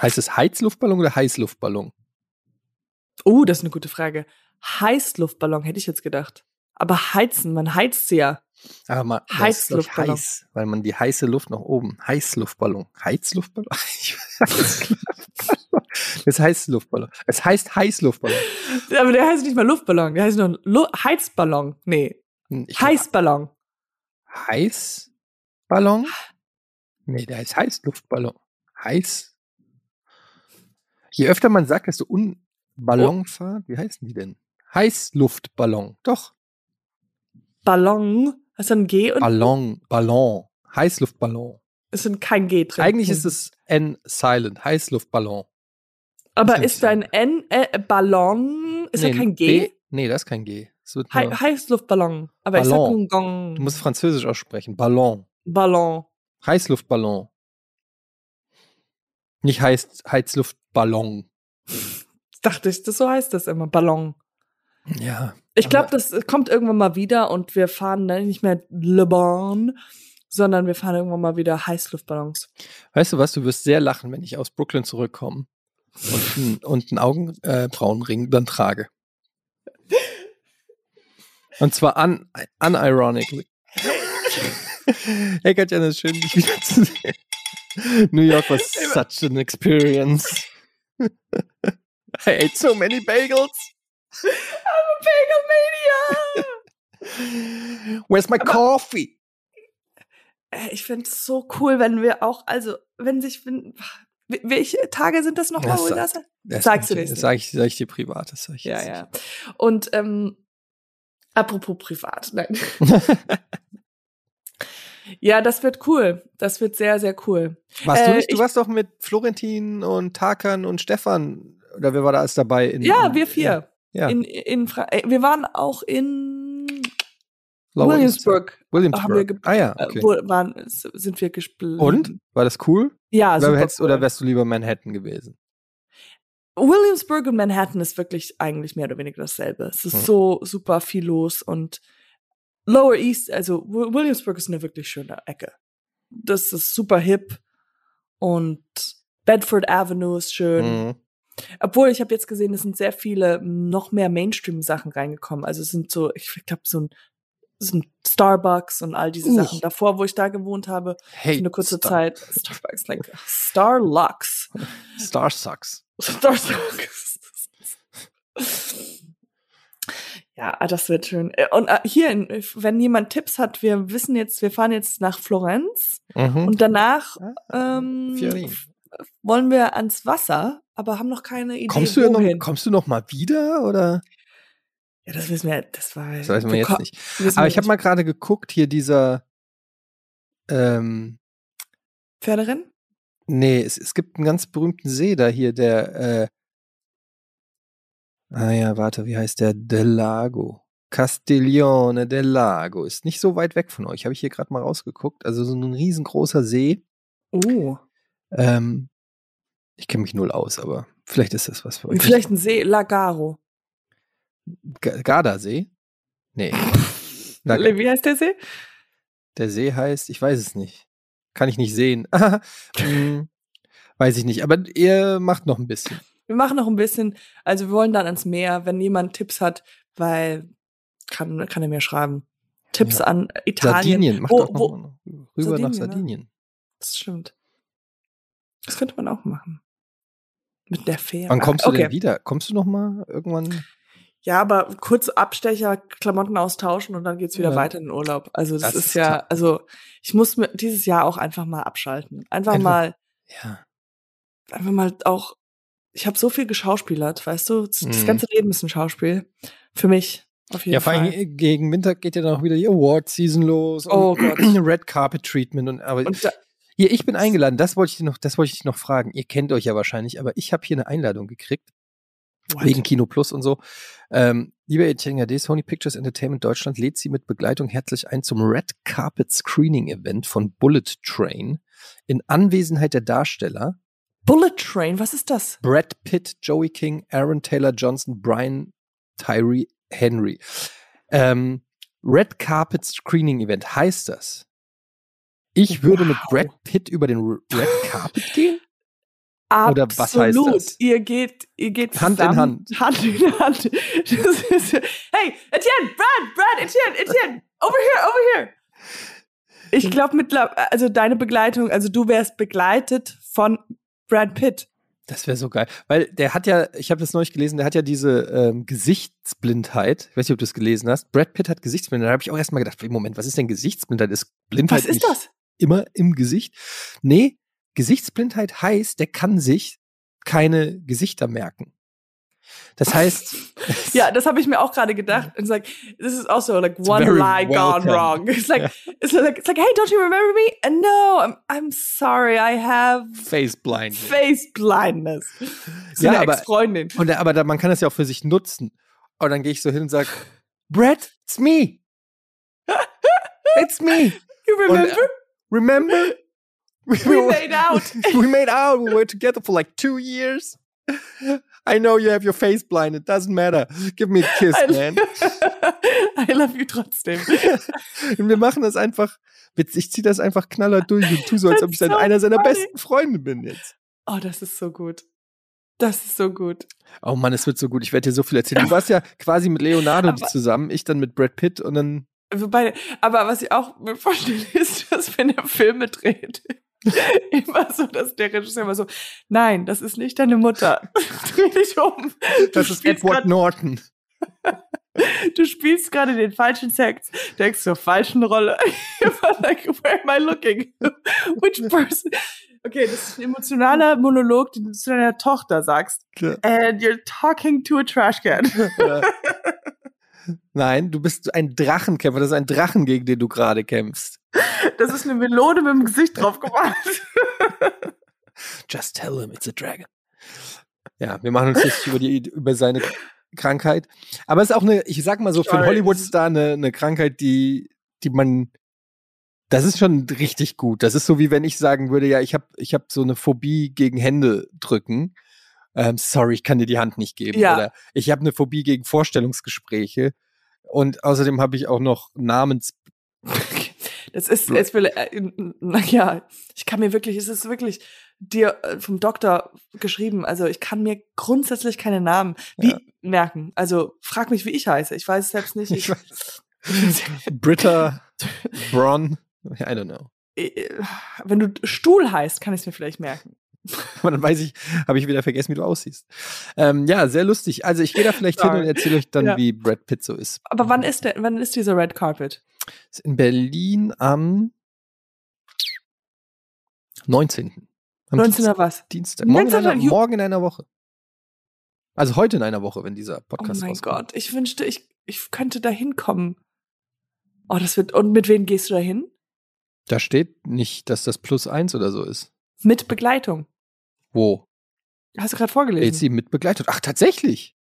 Heißt es Heizluftballon oder Heißluftballon? Oh, das ist eine gute Frage. Heißluftballon hätte ich jetzt gedacht. Aber heizen, man heizt sie ja. Aber ich, Heißluftballon. heiß, weil man die heiße Luft nach oben. Heißluftballon. Heizluftballon? Das heißt Luftballon. Es heißt Heißluftballon. Aber der heißt nicht mal Luftballon, der heißt nur Lu Heizballon. Nee, Ich- Heißballon. Heißballon? Nee, der heißt Heißluftballon. Heiß. Je öfter man sagt, desto Unballonfahrt, wie heißen die denn? Heißluftballon. Doch. Ballon. Hast du ein G und Ballon, Ballon. Heißluftballon. es sind kein G drin. Eigentlich ist es N silent. Heißluftballon. Aber ist dein N äh, Ballon ist nee, da kein G? B, nee, das ist kein G. Es wird Hei nur, Heißluftballon. Aber ich sag Ballon. Gong. du musst Französisch aussprechen. Ballon. Ballon. Heißluftballon. Nicht heiß, Heizluftballon. Dachte ich, das so heißt das immer. Ballon. Ja. Ich glaube, das kommt irgendwann mal wieder und wir fahren dann nicht mehr Le Bon, sondern wir fahren irgendwann mal wieder Heißluftballons. Weißt du was, du wirst sehr lachen, wenn ich aus Brooklyn zurückkomme und, ein, und einen Augenbrauenring dann trage. Und zwar un, unironically. hey Katja, das ist schön, dich wieder zu sehen. New York was such an experience. I ate so many bagels. Bagel Where's my coffee? Äh, Ich finde es so cool, wenn wir auch, also, wenn sich, wenn, wel- welche Tage sind das nochmal? Das wo sagt- das- Das Sagst du das nicht. sag ich, sag ich dir privat. Das sag ich Ja, ja. Und ähm, apropos privat, nein. Ja, das wird cool. Das wird sehr, sehr cool. Warst du Äh, nicht? Du warst doch mit Florentin und Tarkan und Stefan. Oder wer war da alles dabei? In, Ja, in, wir vier. Ja. In, in Fra äh, wir waren auch in Williamsburg. Williamsburg. haben wir ge- ah ja, Äh, okay. waren, sind wir gespielt. Und? War das cool? Ja, oder, super hättest, cool. oder wärst du lieber Manhattan gewesen? Williamsburg und Manhattan ist wirklich eigentlich mehr oder weniger dasselbe. Es ist Hm. so super viel los und Lower East, also Wi- Williamsburg ist eine wirklich schöne Ecke. Das ist super hip und Bedford Avenue ist schön. Mhm. Obwohl ich habe jetzt gesehen, es sind sehr viele noch mehr Mainstream-Sachen reingekommen. Also es sind so, ich glaube so ein, so ein Starbucks und all diese Uh. Sachen. Davor, wo ich da gewohnt habe, Hey, für eine kurze Star, Zeit, Starbucks, like Starlux. Star sucks. Ja, ah, das wird schön. Äh, Und äh, hier, in- wenn jemand Tipps hat, wir wissen jetzt, wir fahren jetzt nach Florenz Mhm. und danach Ah, ähm, Fiorin. wollen wir ans Wasser, aber haben noch keine Idee, kommst, du ja noch, wohin. kommst du noch mal wieder? Oder? Ja, das wissen wir, das war. Das weiß man jetzt nicht. Aber ich habe mal gerade geguckt, hier dieser. Ähm, Pferderennen? nee, es, es gibt einen ganz berühmten See da hier, der. Äh, ah ja, warte, wie heißt der? Del Lago. Castiglione del Lago. Ist nicht so weit weg von euch. Habe ich hier gerade mal rausgeguckt. Also so ein riesengroßer See. Oh. Ähm, ich kenne mich null aus, aber vielleicht ist das was für euch. Vielleicht ein See, Lagaro. Ga- Gardasee? Nee. Lag- Wie heißt der See? Der See heißt, ich weiß es nicht. Kann ich nicht sehen. Hm, weiß ich nicht. Aber ihr macht noch ein bisschen. Wir machen noch ein bisschen, also wir wollen dann ans Meer, wenn jemand Tipps hat, weil kann, kann er mir schreiben. Tipps Ja. an Italien. Sardinien. Macht Wo- doch noch wo- mal rüber nach Sardinien, ne? Sardinien. Das stimmt. Das könnte man auch machen. Mit der Fähre. Wann kommst du okay. denn wieder? Kommst du noch mal irgendwann? Ja, aber kurz Abstecher, Klamotten austauschen und dann geht's wieder Ja. weiter in den Urlaub. Also das, Das ist ist ja, also ich muss mir dieses Jahr auch einfach mal abschalten. Einfach, Einfach- mal, Ja. einfach mal auch. Ich habe so viel geschauspielert, weißt du? Das, das Mhm. ganze Leben ist ein Schauspiel für mich. Auf jeden Ja, vor Fall. allem gegen Winter geht ja dann auch wieder die Award-Season los. Oh Gott. Red Carpet Treatment. Und, aber Und da, hier, ich bin eingeladen, das wollte ich dir noch, das wollte ich dich noch fragen. Ihr kennt euch ja wahrscheinlich, aber ich habe hier eine Einladung gekriegt. Wegen Kino Plus und so. Ähm, liebe Etienne D, Sony Pictures Entertainment Deutschland lädt Sie mit Begleitung herzlich ein zum Red Carpet Screening Event von Bullet Train in Anwesenheit der Darsteller Bullet Train, was ist das? Brad Pitt, Joey King, Aaron Taylor Johnson, Brian Tyree Henry. Ähm, Red Carpet Screening Event heißt das. Ich würde mit Wow. Brad Pitt über den Red Carpet gehen? Oder was heißt Absolut. das? Ihr geht, ihr geht Hand in Hand. Hand in Hand. Ist, hey, Etienne, Brad, Brad, Etienne, Etienne, over here, over here. Ich glaube also deine Begleitung, also du wärst begleitet von Brad Pitt. Das wäre so geil. Weil der hat ja, ich habe das neulich gelesen, der hat ja diese ähm, Gesichtsblindheit. Ich weiß nicht, ob du es gelesen hast. Brad Pitt hat Gesichtsblindheit. Da habe ich auch erstmal gedacht, Moment, was ist denn Gesichtsblindheit? Ist Blindheit Was ist das? immer im Gesicht? Nee, Gesichtsblindheit heißt, der kann sich keine Gesichter merken. Das heißt, Ja, das habe ich mir auch gerade gedacht. It's like, this is also like one lie well gone wrong. It's like, it's like, it's like, hey, don't you remember me? And no, I'm, I'm sorry, I have face blind. face blindness. So Ja, aber- Ex-Freundin. Und aber da, man kann das ja auch für sich nutzen. Und dann gehe ich so hin und sage, Brad, it's me. It's me. You remember? Remember? We, we made out. we made out. We were together for like two years. I know you have your face blind. It doesn't matter. Give me a kiss, man. I love you trotzdem. Und wir machen das einfach. Ich ziehe das einfach knaller durch und tu so, als ob ich so einer seiner funny. besten Freunde bin jetzt. Oh, das ist so gut. Das ist so gut. Oh Mann, es wird so gut. Ich werde dir so viel erzählen. Du warst ja quasi mit Leonardo Aber- zusammen, ich dann mit Brad Pitt und dann Wobei, aber was ich auch mir vorstelle, ist, dass wenn er Filme dreht, immer so, dass der Regisseur immer so, nein, das ist nicht deine Mutter. Dreh dich um. Du das ist Edward Norton. Du spielst gerade den falschen Sex, denkst zur falschen Rolle. Like, where am I looking? Which person? Okay, das ist ein emotionaler Monolog, den du zu deiner Tochter sagst. Ja. And you're talking to a trash can. Ja. Nein, du bist ein Drachenkämpfer. Das ist ein Drachen, gegen den du gerade kämpfst. Das ist eine Melone mit dem Gesicht drauf gemacht. Just tell him it's a dragon. Ja, wir machen uns jetzt über, die, über seine Krankheit. Aber es ist auch eine, ich sag mal so, für einen. Hollywood-Star eine, eine Krankheit, die, die man, das ist schon richtig gut. Das ist so, wie wenn ich sagen würde, ja, ich habe ich hab so eine Phobie gegen Hände drücken. Ähm, sorry, ich kann dir die Hand nicht geben. Ja. Oder ich habe eine Phobie gegen Vorstellungsgespräche. Und außerdem habe ich auch noch Namens. Das ist, jetzt will, äh, naja, ich kann mir wirklich, es ist wirklich dir äh, vom Doktor geschrieben, also ich kann mir grundsätzlich keine Namen wie Ja. merken. Also frag mich, wie ich heiße. Ich weiß es selbst nicht. Ich Ich, weiß. Britta, Bron, I don't know. äh, wenn du Stuhl heißt, kann ich es mir vielleicht merken. Aber dann weiß ich, habe ich wieder vergessen, wie du aussiehst. Ähm, ja, sehr lustig. Also ich gehe da vielleicht hin Sorry. und erzähle euch dann, Ja. wie Brad Pitt so ist. Aber wann ist der, wann ist dieser Red Carpet? Ist in Berlin am 19. Am 19. was? Dienstag. Morgen in, 19. einer, morgen in einer Woche. Also heute in einer Woche, wenn dieser Oh Podcast mein rauskommt. Gott, ich wünschte, ich, ich könnte da hinkommen. Oh, das wird, und mit wem gehst du da hin? Da steht nicht, dass das plus eins oder so ist. Mit Begleitung. Wo? Hast du gerade vorgelesen? Jetzt sie mit begleitet. Ach, tatsächlich.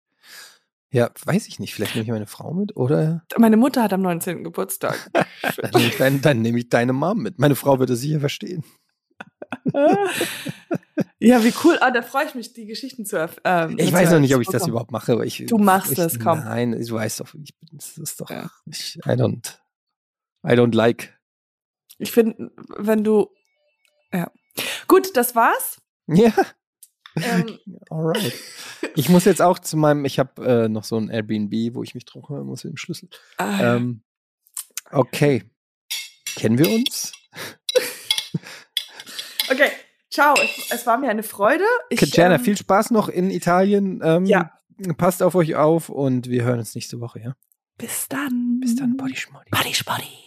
Ja, weiß ich nicht. Vielleicht nehme ich meine Frau mit oder Meine Mutter hat am 19. Geburtstag. dann nehme ich, dein, dann nehme ich deine Mom mit. Meine Frau wird es sicher verstehen. ja, wie cool. Ah, da freue ich mich, die Geschichten zu erf- ähm, Ich weiß noch nicht, ob ich das überhaupt mache. Aber ich, Du machst ich, das, komm. Nein, du weißt doch, ich bin, das ist doch, Ja. ich, I don't, I don't like. Ich finde, wenn du. Ja. Gut, das war's. Ja, Ähm, alright. Ich muss jetzt auch zu meinem, ich habe äh, noch so ein Airbnb, wo ich mich drum kümmern muss mit dem Schlüssel. ah, Ähm, okay. Kennen wir uns? okay, ciao. Es, es war mir eine Freude. Ich, Jana, ähm, viel Spaß noch in Italien. Ähm, Ja. Passt auf euch auf und wir hören uns nächste Woche, ja? Bis dann. Bis dann, Body Schmoddy. Body Spotty.